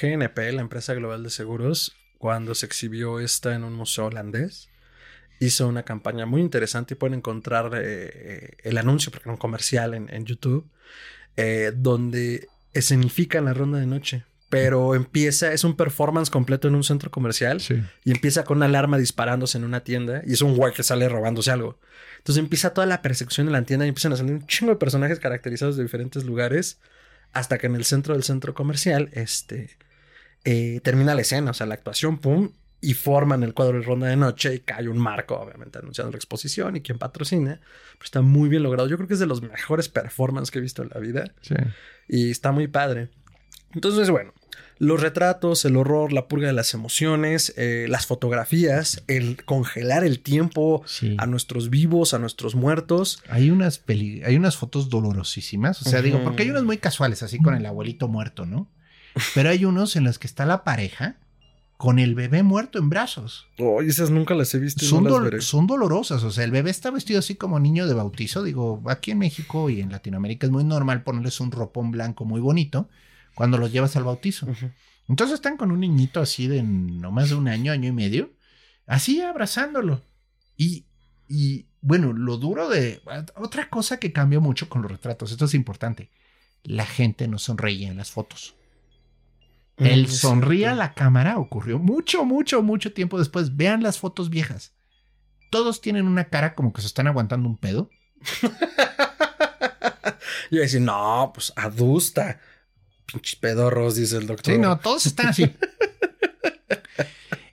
GNP, la empresa global de seguros, cuando se exhibió esta en un museo holandés, hizo una campaña muy interesante y pueden encontrar eh, eh, el anuncio, porque era un comercial en, en YouTube, eh, donde escenifican la ronda de noche. Pero empieza, es un performance completo en un centro comercial Sí. y empieza con una alarma disparándose en una tienda y es un güey que sale robándose algo. Entonces empieza toda la persecución en la tienda y empiezan a salir un chingo de personajes caracterizados de diferentes lugares hasta que en el centro del centro comercial este, eh, termina la escena, o sea, la actuación, pum, y forman el cuadro de ronda de noche y cae un marco, obviamente, anunciando la exposición y quién patrocina. Pero está muy bien logrado. Yo creo que es de los mejores performances que he visto en la vida Sí. y está muy padre. Entonces, bueno, los retratos, el horror, la purga de las emociones, eh, las fotografías, el congelar el tiempo Sí. a nuestros vivos, a nuestros muertos. Hay unas peli hay unas fotos dolorosísimas. O sea, digo, porque hay unas muy casuales, así con el abuelito muerto, ¿no? Pero hay unos en los que está la pareja con el bebé muerto en brazos. Oh, esas nunca las he visto Son, no las veré. son dolorosas. O sea, el bebé está vestido así como niño de bautizo. Digo, aquí en México y en Latinoamérica es muy normal ponerles un ropón blanco muy bonito cuando los llevas al bautizo. Entonces están con un niñito así de no más de un año, año y medio, así abrazándolo. Y, y bueno, lo duro de... Otra cosa que cambió mucho con los retratos, esto es importante, la gente no sonreía en las fotos. El Mm, es sonríe a la cámara ocurrió mucho, mucho, mucho tiempo después. Vean las fotos viejas. Todos tienen una cara como que se están aguantando un pedo. Yo iba a decir, no, pues adusta. Pinches pedorros, dice el doctor. Sí, no, todos están así.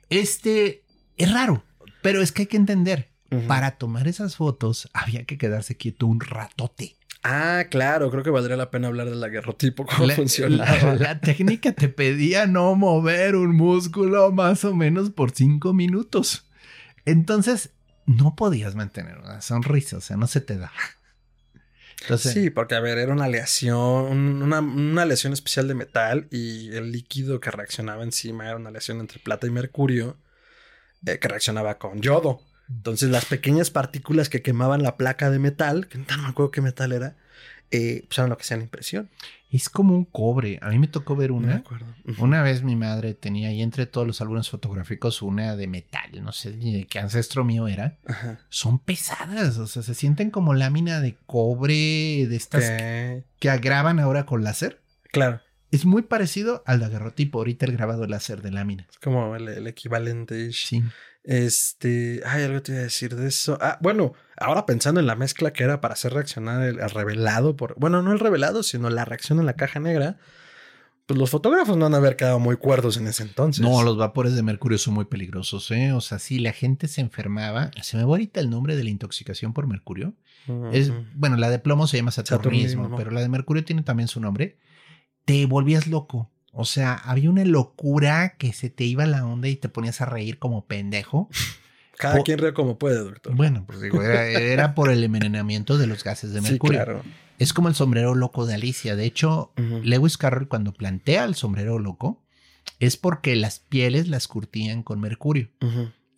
Este es raro, pero es que hay que entender. Para tomar esas fotos había que quedarse quieto un ratote. Ah, claro, creo que valdría la pena hablar del aguerrotipo, cómo La, funcionaba. la- la técnica te pedía no mover un músculo más o menos por cinco minutos. Entonces, no podías mantener una sonrisa, o sea, no se te da. Entonces, Sí, porque a ver, era una aleación, una, una aleación especial de metal y el líquido que reaccionaba encima era una aleación entre plata y mercurio eh, que reaccionaba con yodo. Entonces las pequeñas partículas que quemaban la placa de metal, que no me acuerdo qué metal era, eh, pues lo que hacía la impresión. es como un cobre. A mí me tocó ver No me una. acuerdo. Una vez mi madre tenía ahí entre todos los álbumes fotográficos una de metal, no sé ni de qué ancestro mío era. Ajá. Son pesadas, o sea, se sienten como lámina de cobre de estas Ok. que agravan ahora con láser. Claro, Es muy parecido al daguerrotipo, ahorita el grabado láser de lámina. es como el, el equivalente. Sí. Este, ay, algo te iba a decir de eso. Ah, bueno, ahora pensando en la mezcla que era para hacer reaccionar el, el revelado por, bueno, no el revelado, sino la reacción en la caja negra, pues los fotógrafos no han de haber quedado muy cuerdos en ese entonces. No, los vapores de mercurio son muy peligrosos, ¿eh? O sea, si la gente se enfermaba, se me va ahorita el nombre de la intoxicación por mercurio. Es, bueno, la de plomo se llama saturnismo, Saturnismo. pero la de mercurio tiene también su nombre. Te volvías loco. O sea, había una locura que se te iba la onda y te ponías a reír como pendejo. Cada quien ríe como puede, doctor. Bueno, pues digo, era, era por el envenenamiento de los gases de sí, mercurio. claro. Es como el sombrero loco de Alicia. De hecho. Lewis Carroll cuando plantea el sombrero loco es porque las pieles las curtían con mercurio.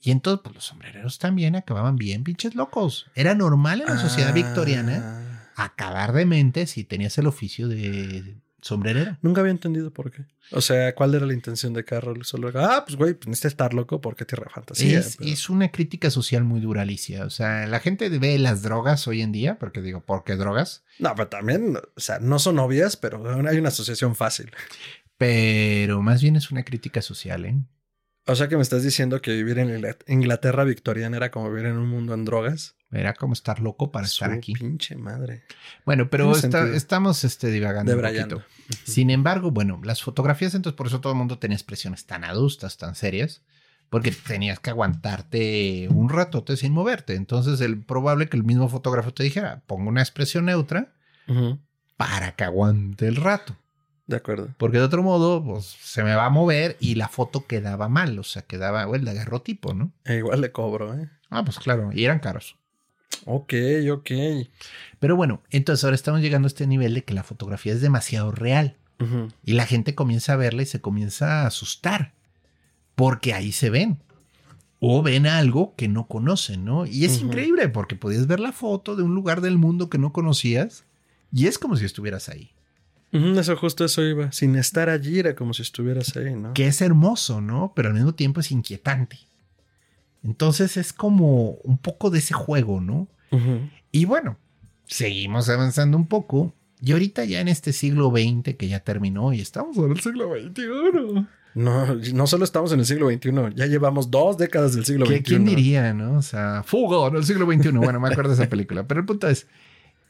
Y entonces, pues los sombrereros también acababan bien pinches locos. Era normal en la sociedad Ah. victoriana acabar de mente si tenías el oficio de sombrerero. Nunca había entendido por qué. O sea, ¿cuál era la intención de Carroll? Solo, ah, pues güey, pues necesitas estar loco porque tierra fantasía. es, pero- es una crítica social muy dura, Alicia. O sea, la gente ve las drogas hoy en día, porque digo, ¿por qué drogas? No, pero también, o sea, no son obvias, pero hay una asociación fácil. Pero más bien es una crítica social, ¿eh? O sea que me estás diciendo que vivir en Ingla- Inglaterra victoriana era como vivir en un mundo en drogas. Era como estar loco para estar aquí. Pinche madre. Bueno, pero está- estamos este, divagando un. Sin embargo, bueno, las fotografías, entonces por eso todo el mundo tenía expresiones tan adustas, tan serias, porque tenías que aguantarte un ratote sin moverte. Entonces, el probable que el mismo fotógrafo te dijera, pongo una expresión neutra para que aguante el rato. De acuerdo. Porque de otro modo, pues se me va a mover y la foto quedaba mal, o sea, quedaba o el daguerrotipo, ¿no? E igual le cobro, ¿eh? Ah, pues claro, y eran caros. Ok, ok. Pero bueno, entonces ahora estamos llegando a este nivel de que la fotografía es demasiado real. Y la gente comienza a verla y se comienza a asustar. Porque ahí se ven. O ven algo que no conocen, ¿no? Y es increíble porque podías ver la foto de un lugar del mundo que no conocías y es como si estuvieras ahí. Eso justo eso iba. Sin estar allí era como si estuvieras ahí, ¿no? Que es hermoso, ¿no? Pero al mismo tiempo es inquietante. Entonces es como un poco de ese juego, ¿no? Y bueno, seguimos avanzando un poco. Y ahorita ya en este siglo XX que ya terminó y estamos en el siglo XXI. No, no solo estamos en el siglo XXI, ya llevamos dos décadas del siglo XXI. ¿Quién diría, no? O sea, fugo en el siglo XXI. Bueno, me acuerdo de esa película. Pero el punto es,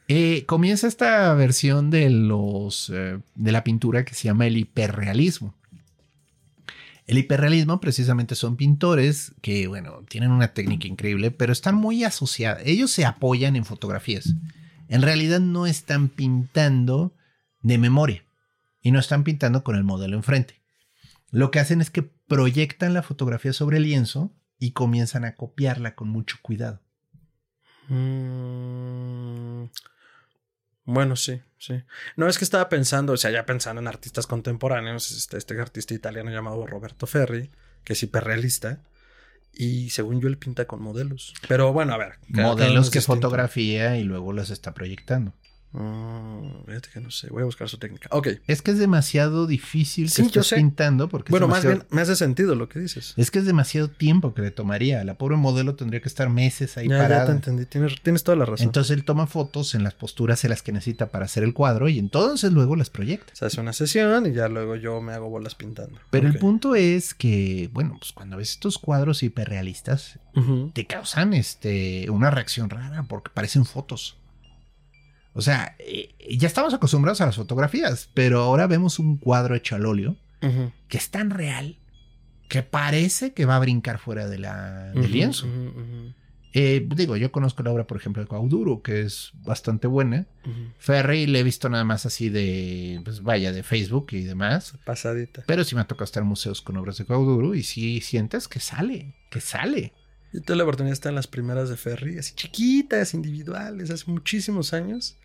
eh, comienza esta versión de los eh, de la pintura que se llama el hiperrealismo. El hiperrealismo precisamente son pintores que, bueno, tienen una técnica increíble, pero están muy asociados. Ellos se apoyan en fotografías. En realidad no están pintando de memoria y no están pintando con el modelo enfrente. Lo que hacen es que proyectan la fotografía sobre el lienzo y comienzan a copiarla con mucho cuidado. Mm, bueno, sí, sí. No es que estaba pensando, o sea, ya pensando en artistas contemporáneos, este, este artista italiano llamado Roberto Ferri, que es hiperrealista, y según yo él pinta con modelos. Pero bueno, a ver. Modelos que fotografía y luego los está proyectando. Mm, fíjate que no sé, voy a buscar su técnica. Ok. Es que es demasiado difícil que estés pintando porque... Bueno, más bien me hace sentido lo que dices. Es que es demasiado tiempo que le tomaría. La pobre modelo tendría que estar meses ahí parada. Ya te entendí, tienes, tienes, toda la razón. Entonces él toma fotos en las posturas en las que necesita para hacer el cuadro y entonces luego las proyecta. Se hace una sesión y ya luego yo me hago bolas pintando. Pero el punto es que, bueno, pues cuando ves estos cuadros hiperrealistas, te causan este, una reacción rara porque parecen fotos. O sea, eh, ya estamos acostumbrados a las fotografías, pero ahora vemos un cuadro hecho al óleo que es tan real que parece que va a brincar fuera de la, del lienzo. Eh, digo, yo conozco la obra, por ejemplo, de Cauduro, que es bastante buena. Ferry le he visto nada más así de, pues vaya, de Facebook y demás. Pasadita. Pero sí me ha tocado estar en museos con obras de Cauduro y sí sientes que sale, que sale. Yo tuve la oportunidad de estar en las primeras de Ferry, así chiquitas, individuales, hace muchísimos años.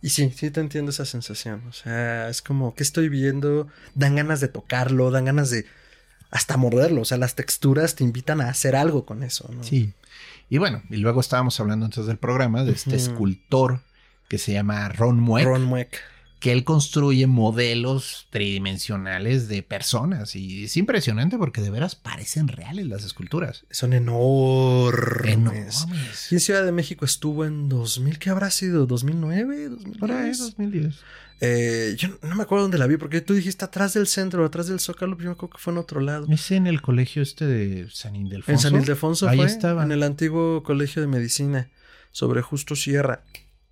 Y sí, sí te entiendo esa sensación. O sea, es como que estoy viendo, dan ganas de tocarlo, dan ganas de hasta morderlo. O sea, las texturas te invitan a hacer algo con eso. ¿no? Sí. Y bueno, y luego estábamos hablando entonces del programa de este escultor que se llama Ron Mueck. Ron Mueck que él construye modelos tridimensionales de personas y es impresionante porque de veras parecen reales las esculturas. Son enormes. Enormes. Y en Ciudad de México estuvo en 2000, ¿qué habrá sido? ¿2009? ¿2010? Por ahí, 2010. Eh, yo no me acuerdo dónde la vi porque tú dijiste atrás del centro, atrás del Zócalo, yo me acuerdo que fue en otro lado. Es en el colegio este de San Ildefonso. En San Ildefonso Ahí estaba. En el antiguo colegio de medicina sobre Justo Sierra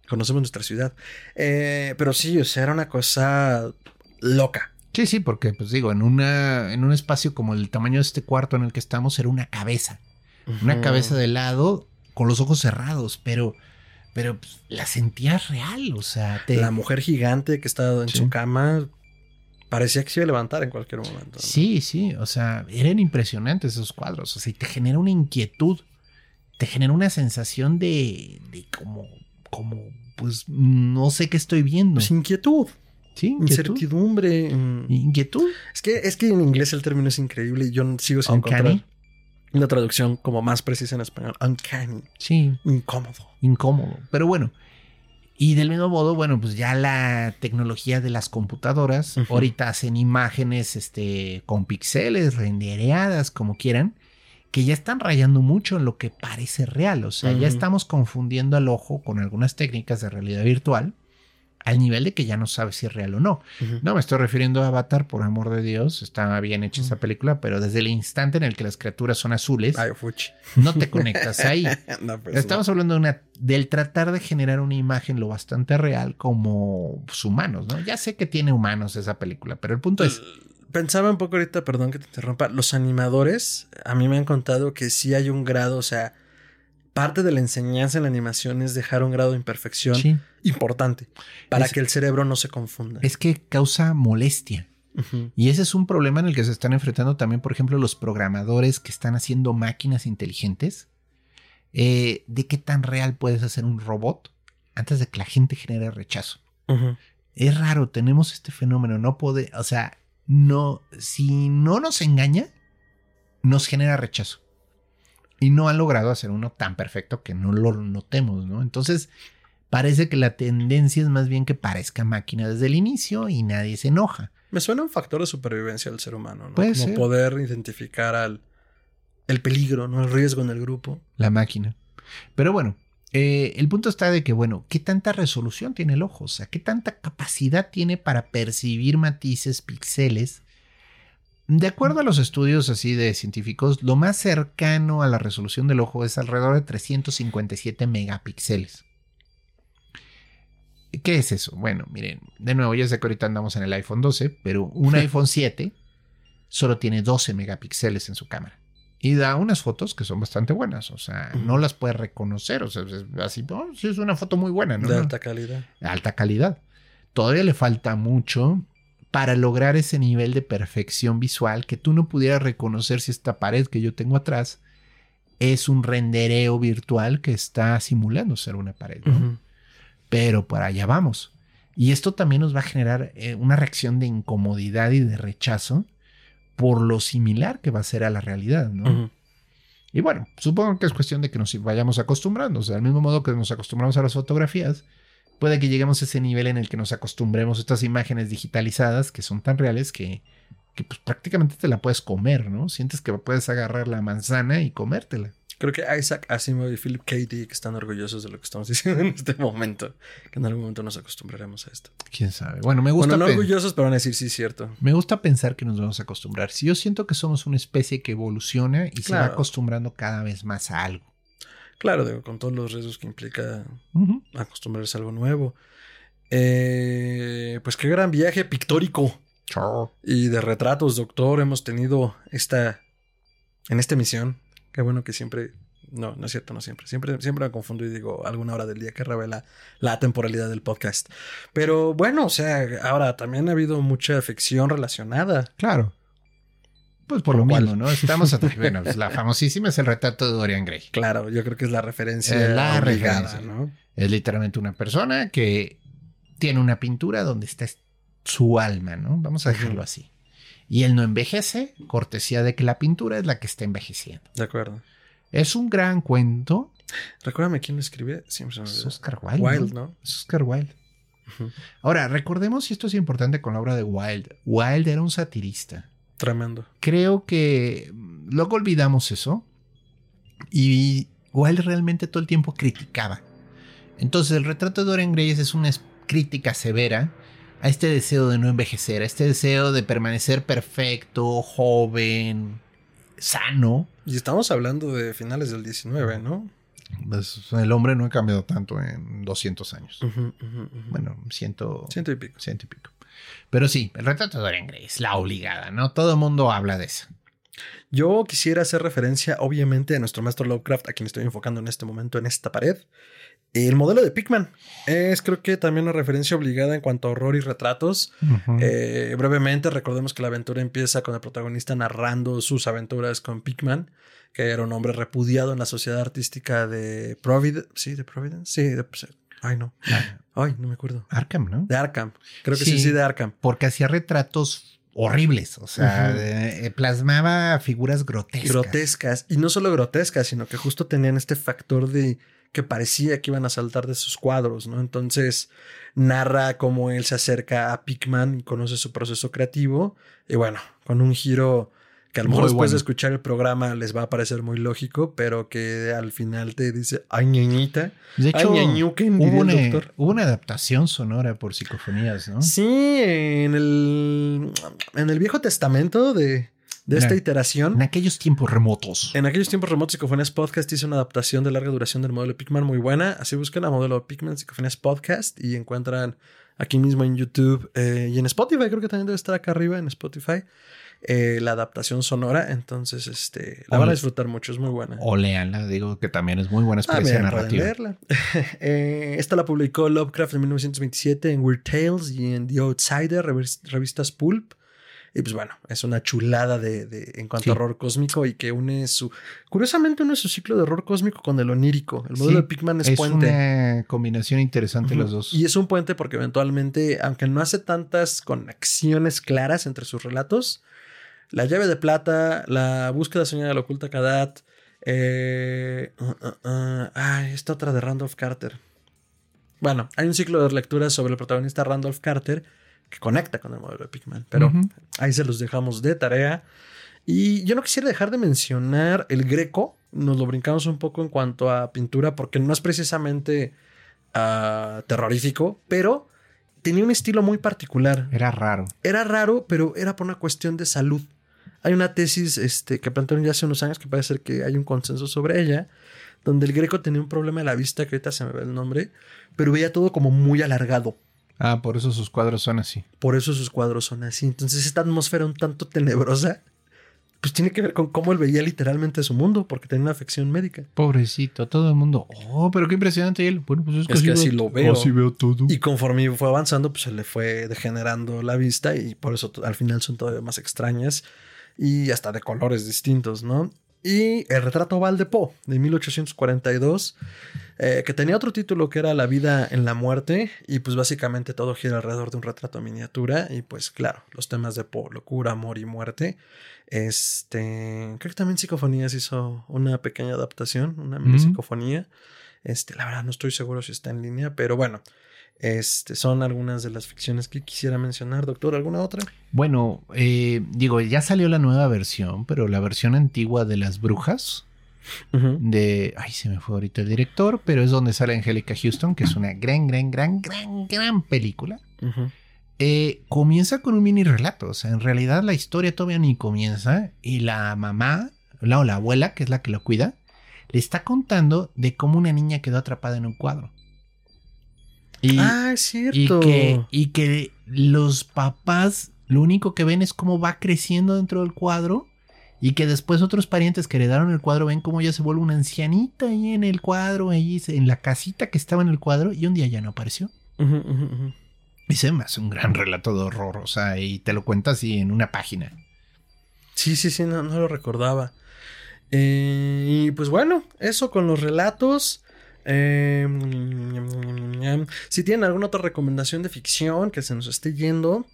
conocemos nuestra ciudad. Eh, pero sí, o sea, era una cosa loca. Sí, sí, porque pues digo, en una en un espacio como el tamaño de este cuarto en el que estamos era una cabeza. Una cabeza de lado con los ojos cerrados, pero pero pues, la sentías real, o sea, la mujer gigante que estaba en su cama parecía que se iba a levantar en cualquier momento. Sí, sí, o sea, eran impresionantes esos cuadros, o sea, y te genera una inquietud, te genera una sensación de, de como como, pues, no sé qué estoy viendo. Pues inquietud. Sí, incertidumbre. Mm. Inquietud. Es que, es que en inglés el término es increíble y yo sigo sin encontrar una traducción como más precisa en español. Uncanny. Sí. Incómodo. Incómodo. Pero bueno. Y del mismo modo, bueno, pues ya la tecnología de las computadoras ahorita hacen imágenes este, con píxeles rendereadas, como quieran que ya están rayando mucho en lo que parece real. O sea, ya estamos confundiendo al ojo con algunas técnicas de realidad virtual al nivel de que ya no sabes si es real o no. No me estoy refiriendo a Avatar, por amor de Dios, está bien hecha esa película, pero desde el instante en el que las criaturas son azules, no te conectas ahí. Pues estamos hablando de una, del tratar de generar una imagen lo bastante real como pues, humanos, ¿no? Ya sé que tiene humanos esa película, pero el punto es pensaba un poco ahorita, perdón que te interrumpa, los animadores, a mí me han contado que sí hay un grado, o sea, parte de la enseñanza en la animación es dejar un grado de imperfección importante para que el cerebro no se confunda. Es que causa molestia. Y ese es un problema en el que se están enfrentando también, por ejemplo, los programadores que están haciendo máquinas inteligentes. Eh, de qué tan real puedes hacer un robot antes de que la gente genere rechazo. es raro, tenemos este fenómeno, no puede, o sea, no, si no nos engaña, nos genera rechazo. Y no han logrado hacer uno tan perfecto que no lo notemos, ¿no? Entonces, parece que la tendencia es más bien que parezca máquina desde el inicio y nadie se enoja. Me suena un factor de supervivencia del ser humano, ¿no? Puede Como ser. poder identificar al el peligro, ¿no? El riesgo en el grupo. La máquina. Pero bueno, eh, el punto está de que, bueno, ¿qué tanta resolución tiene el ojo? O sea, ¿qué tanta capacidad tiene para percibir matices, píxeles? De acuerdo a los estudios así de científicos, lo más cercano a la resolución del ojo es alrededor de 357 megapíxeles. ¿Qué es eso? Bueno, miren, de nuevo, ya sé que ahorita andamos en el iPhone 12, pero un iPhone 7 solo tiene 12 megapíxeles en su cámara. Y da unas fotos que son bastante buenas, o sea, no las puedes reconocer, o sea, es así, oh, sí es una foto muy buena, ¿no? de alta calidad. alta calidad. Todavía le falta mucho para lograr ese nivel de perfección visual que tú no pudieras reconocer si esta pared que yo tengo atrás es un rendereo virtual que está simulando ser una pared. Pero para allá vamos. Y esto también nos va a generar eh, una reacción de incomodidad y de rechazo por lo similar que va a ser a la realidad, ¿no? Y bueno, supongo que es cuestión de que nos vayamos acostumbrando. O sea, al mismo modo que nos acostumbramos a las fotografías, puede que lleguemos a ese nivel en el que nos acostumbremos a estas imágenes digitalizadas que son tan reales que, que pues, prácticamente te la puedes comer, ¿no? Sientes que puedes agarrar la manzana y comértela. Creo que Isaac Asimov y Philip K. Dick están orgullosos de lo que estamos diciendo en este momento. Que en algún momento nos acostumbraremos a esto. ¿Quién sabe? Bueno, me gusta, Bueno, no orgullosos, pero van a decir sí, cierto. me gusta pensar que nos vamos a acostumbrar. Si yo siento que somos una especie que evoluciona y se va acostumbrando cada vez más a algo. Claro, digo, con todos los riesgos que implica acostumbrarse a algo nuevo. Eh, pues qué gran viaje pictórico y de retratos, doctor, hemos tenido esta en esta emisión. Qué bueno que siempre no, no es cierto, no siempre. Siempre siempre me confundo y digo alguna hora del día que revela la temporalidad del podcast. Pero bueno, o sea, ahora también ha habido mucha afección relacionada. Claro. Pues por lo ¿Cómo cuál? mismo, ¿no? Estamos a... Bueno, pues la famosísima es el retrato de Dorian Gray. Claro, yo creo que es la referencia Eh, la obligada, referencia. ¿no? Es literalmente una persona que tiene una pintura donde está su alma, ¿no? Vamos a dejarlo así. Y él no envejece, cortesía de que la pintura es la que está envejeciendo. De acuerdo. Es un gran cuento. Recuérdame quién lo escribe. Siempre me Es. Oscar Wilde. Wilde, ¿no? ¿no? Es Oscar Wilde. Ahora, recordemos, y esto es importante con la obra de Wilde, Wilde era un satirista. Tremendo. Creo que mm, luego olvidamos eso. Y Wilde realmente todo el tiempo criticaba. Entonces, el retrato de Dorian Gray es una crítica severa a este deseo de no envejecer, a este deseo de permanecer perfecto, joven, sano. Y estamos hablando de finales del 19, ¿no? Pues, el hombre no ha cambiado tanto en 200 años. Bueno, ciento, ciento y pico. ciento y pico. Pero sí, el retrato de Dorian Gray es la obligada, ¿no? Todo el mundo habla de eso. Yo quisiera hacer referencia, obviamente, a nuestro maestro Lovecraft, a quien estoy enfocando en este momento en esta pared. El modelo de Pickman es, creo que también una referencia obligada en cuanto a horror y retratos. Eh, brevemente, recordemos que la aventura empieza con el protagonista narrando sus aventuras con Pickman, que era un hombre repudiado en la sociedad artística de Providence. Sí, de Providence. Sí, de, ay, no. Ah, Ay, no me acuerdo. Arkham, ¿no? De Arkham. Creo que Sí. sí, sí, de Arkham. porque hacía retratos horribles, o sea, eh, plasmaba figuras grotescas. grotescas. Y no solo grotescas, sino que justo tenían este factor de que parecía que iban a saltar de sus cuadros, ¿no? Entonces narra cómo él se acerca a Pickman y conoce su proceso creativo. Y bueno, con un giro que a lo mejor Muy después bueno. de escuchar el programa les va a parecer muy lógico, pero que al final te dice, ay, ñañita. De hecho, Ay, ñañuquen, hubo una, doctor. hubo una adaptación sonora por psicofonías, ¿no? Sí, en el, en el Viejo Testamento de, de esta Nah. iteración. En aquellos tiempos remotos. En aquellos tiempos remotos, Psicofonías Podcast hizo una adaptación de larga duración del modelo Pikman muy buena. Así buscan a modelo Pikman Psicofonías Podcast y encuentran aquí mismo en YouTube eh, y en Spotify. Creo que también debe estar acá arriba en Spotify. eh, la adaptación sonora. Entonces, este, la van a disfrutar mucho. Es muy buena. O leanla, digo que también es muy buena experiencia También pueden narrativa. leerla. Eh, esta la publicó Lovecraft en 1927 en Weird Tales y en The Outsider, revis- revistas Pulp. Y pues bueno, es una chulada de, en cuanto a horror cósmico y que une su. Curiosamente, une su ciclo de horror cósmico con el onírico. El modelo de Pikman es, puente. Es una combinación interesante los dos. Y es un puente porque eventualmente, aunque no hace tantas conexiones claras entre sus relatos, la llave de plata, la búsqueda soñada de la oculta Kadat, eh, uh, uh, uh, ay, esta otra de Randolph Carter. Bueno, hay un ciclo de lecturas sobre el protagonista Randolph Carter que conecta con el modelo de Pikman. Pero ahí se los dejamos de tarea. Y yo no quisiera dejar de mencionar el Greco. Nos lo brincamos un poco en cuanto a pintura, porque no es precisamente ah, terrorífico, pero tenía un estilo muy particular. Era raro. Era raro, pero era por una cuestión de salud. Hay una tesis este, que plantearon ya hace unos años que parece ser que hay un consenso sobre ella, donde el Greco tenía un problema de la vista, que ahorita se me ve el nombre, pero veía todo como muy alargado. Ah, por eso sus cuadros son así. Por eso sus cuadros son así. Entonces esta atmósfera un tanto tenebrosa, pues tiene que ver con cómo él veía literalmente su mundo, porque tenía una afección médica. Pobrecito, todo el mundo. Oh, pero qué impresionante él. Bueno, pues es que, así, lo veo. Así veo todo. Y conforme fue avanzando, pues se le fue degenerando la vista y por eso al final son todavía más extrañas y hasta de colores distintos, ¿no? Y el retrato Val de Poe de 1842, eh, que tenía otro título que era La vida en la muerte, y pues básicamente todo gira alrededor de un retrato miniatura, y pues claro, los temas de Poe, locura, amor y muerte. Este, creo que también Psicofonías hizo una pequeña adaptación, una mini psicofonía. Este, la verdad no estoy seguro si está en línea, pero bueno, este, son algunas de las ficciones que quisiera mencionar, doctor. ¿Alguna otra? Bueno, eh, digo, ya salió la nueva versión, pero la versión antigua de las brujas. De. Ay, se me fue ahorita el director, pero es donde sale Angélica Houston, que es una gran, gran, gran, gran, gran película. Eh, comienza con un mini relato. O sea, en realidad la historia todavía ni comienza. Y la mamá, la, o la abuela, que es la que lo cuida, le está contando de cómo una niña quedó atrapada en un cuadro. Y, ah, es cierto. Y que, y que los papás lo único que ven es cómo va creciendo dentro del cuadro. Y que después otros parientes que heredaron el cuadro ven cómo ella se vuelve una ancianita ahí en el cuadro, ahí en la casita que estaba en el cuadro, y un día ya no apareció. Y se me hace un gran relato de horror, o sea, y te lo cuenta así en una página. Sí, sí, sí, no, no lo recordaba. Eh, y pues bueno, eso con los relatos. Em, si tienen alguna otra recomendación de ficción que se nos esté yendo,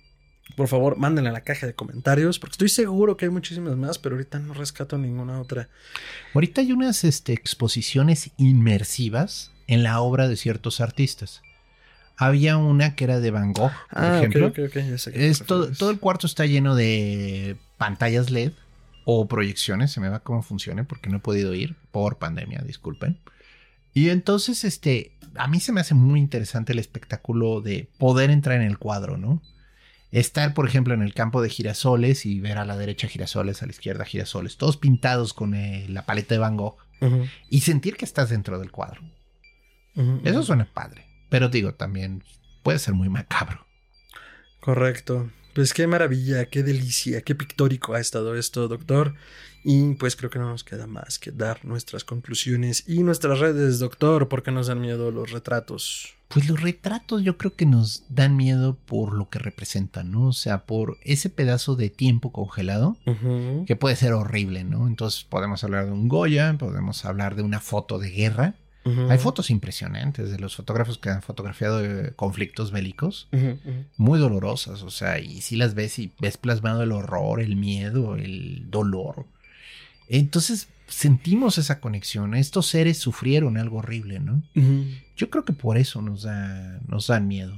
por favor, mándenla a la caja de comentarios, porque estoy seguro que hay muchísimas más, pero ahorita no rescato ninguna otra. Ahorita hay unas este, exposiciones inmersivas en la obra de ciertos artistas. Había una que era de Van Gogh, por ah, ejemplo. todo, el cuarto está lleno de pantallas LED o proyecciones, se me va cómo funcione porque no he podido ir por pandemia, disculpen. Y entonces, este, a mí se me hace muy interesante el espectáculo de poder entrar en el cuadro, ¿no? Estar, por ejemplo, en el campo de girasoles y ver a la derecha girasoles, a la izquierda girasoles, todos pintados con eh, la paleta de Van Gogh y sentir que estás dentro del cuadro. Eso suena padre, pero digo, también puede ser muy macabro. Correcto. Pues qué maravilla, qué delicia, qué pictórico ha estado esto, doctor. Y pues creo que no nos queda más que dar nuestras conclusiones y nuestras redes, doctor, porque nos dan miedo los retratos. Pues los retratos yo creo que nos dan miedo por lo que representan, ¿no? O sea, por ese pedazo de tiempo congelado que puede ser horrible, ¿no? Entonces podemos hablar de un Goya, podemos hablar de una foto de guerra, hay fotos impresionantes de los fotógrafos que han fotografiado eh, conflictos bélicos, muy dolorosas, o sea, y si las ves y ves plasmado el horror, el miedo, el dolor. Entonces sentimos esa conexión. Estos seres sufrieron algo horrible, ¿no? Yo creo que por eso nos, da, nos dan miedo.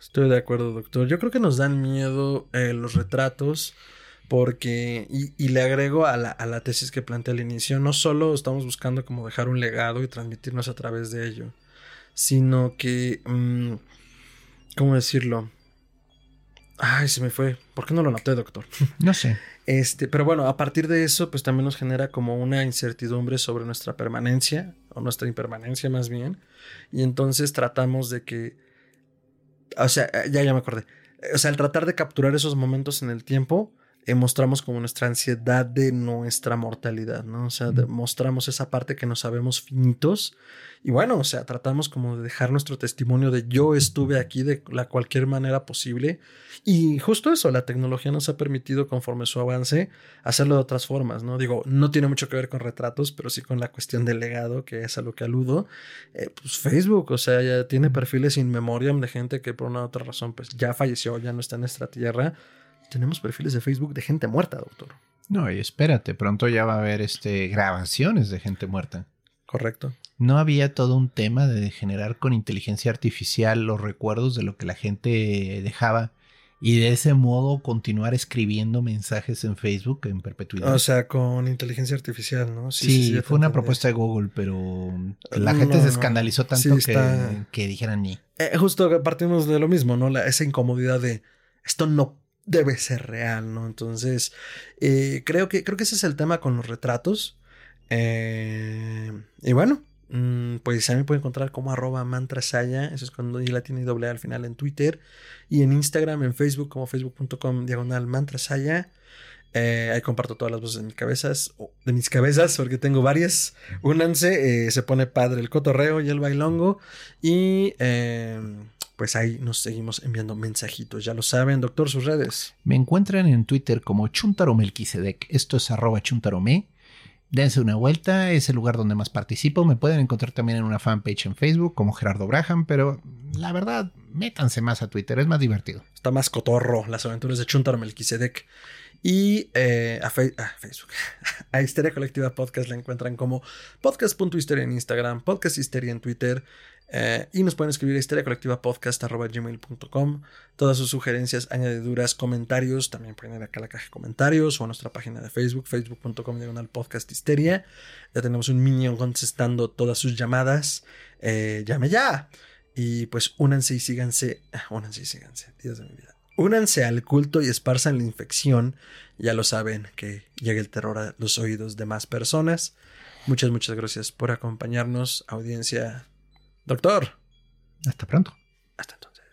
Estoy de acuerdo, doctor. Yo creo que nos dan miedo eh, los retratos porque, y, le agrego a la, a la, tesis que planteé al inicio, no solo estamos buscando como dejar un legado y transmitirnos a través de ello, sino que, mm, ¿cómo decirlo? Ay, se me fue. ¿Por qué no lo noté, doctor? No sé. Este, pero bueno, a partir de eso, pues también nos genera como una incertidumbre sobre nuestra permanencia, o nuestra impermanencia más bien. Y entonces tratamos de que. O sea, ya, ya me acordé. O sea, el tratar de capturar esos momentos en el tiempo eh, mostramos como nuestra ansiedad de nuestra mortalidad, ¿no? O sea, mostramos esa parte que no sabemos finitos. Y bueno, o sea, tratamos como de dejar nuestro testimonio de yo estuve aquí de la cualquier manera posible. Y justo eso, la tecnología nos ha permitido, conforme su avance, hacerlo de otras formas, ¿no? Digo, no tiene mucho que ver con retratos, pero sí con la cuestión del legado, que es a lo que aludo. Eh, pues Facebook, o sea, ya tiene perfiles in memoriam de gente que por una u otra razón, pues ya falleció, ya no está en nuestra tierra tenemos perfiles de Facebook de gente muerta, doctor. No, y espérate, pronto ya va a haber este, grabaciones de gente muerta. Correcto. No había todo un tema de generar con inteligencia artificial los recuerdos de lo que la gente dejaba y de ese modo continuar escribiendo mensajes en Facebook en perpetuidad. O sea, con inteligencia artificial, ¿no? Sí, sí, fue una propuesta de Google, pero la gente se escandalizó tanto que, que, dijeran ni. Eh, justo partimos de lo mismo, ¿no? La, esa incomodidad de esto no debe ser real, ¿no? Entonces, eh, creo, que, creo que ese es el tema con los retratos. Eh, y bueno, mm, pues a mí me encontrar como arroba mantrasaya, eso es cuando la tiene doble al final en Twitter, y en Instagram, en Facebook, como facebook.com diagonal mantrasaya. Eh, ahí comparto todas las voces de mis cabezas, de mis cabezas, porque tengo varias. Únanse, se pone padre el cotorreo y el bailongo. Y pues ahí nos seguimos enviando mensajitos. Ya lo saben, doctor, sus redes. Me encuentran en Twitter como Chuntaromelquisedec. Esto es arroba chuntarome. Dense una vuelta, es el lugar donde más participo. Me pueden encontrar también en una fanpage en Facebook como Gerardo Braham, pero la verdad, métanse más a Twitter, es más divertido. Está más cotorro, las aventuras de Chuntaro Y eh, a, Facebook, a Histeria Colectiva Podcast la encuentran como podcast.histeria en Instagram, podcast histeria en Twitter, eh, y nos pueden escribir a historiacolectivapodcast.gmail.com Todas sus sugerencias, añadiduras, comentarios, también pueden acá la caja de comentarios o a nuestra página de Facebook, facebook.com diagonal podcast histeria. Ya tenemos un minion contestando todas sus llamadas. Eh, llame ya. Y pues únanse y síganse. Únanse y síganse. Dios de mi vida. Únanse al culto y esparzan la infección. Ya lo saben, que llegue el terror a los oídos de más personas. Muchas, muchas gracias por acompañarnos, audiencia Doctor. Hasta pronto. Hasta entonces.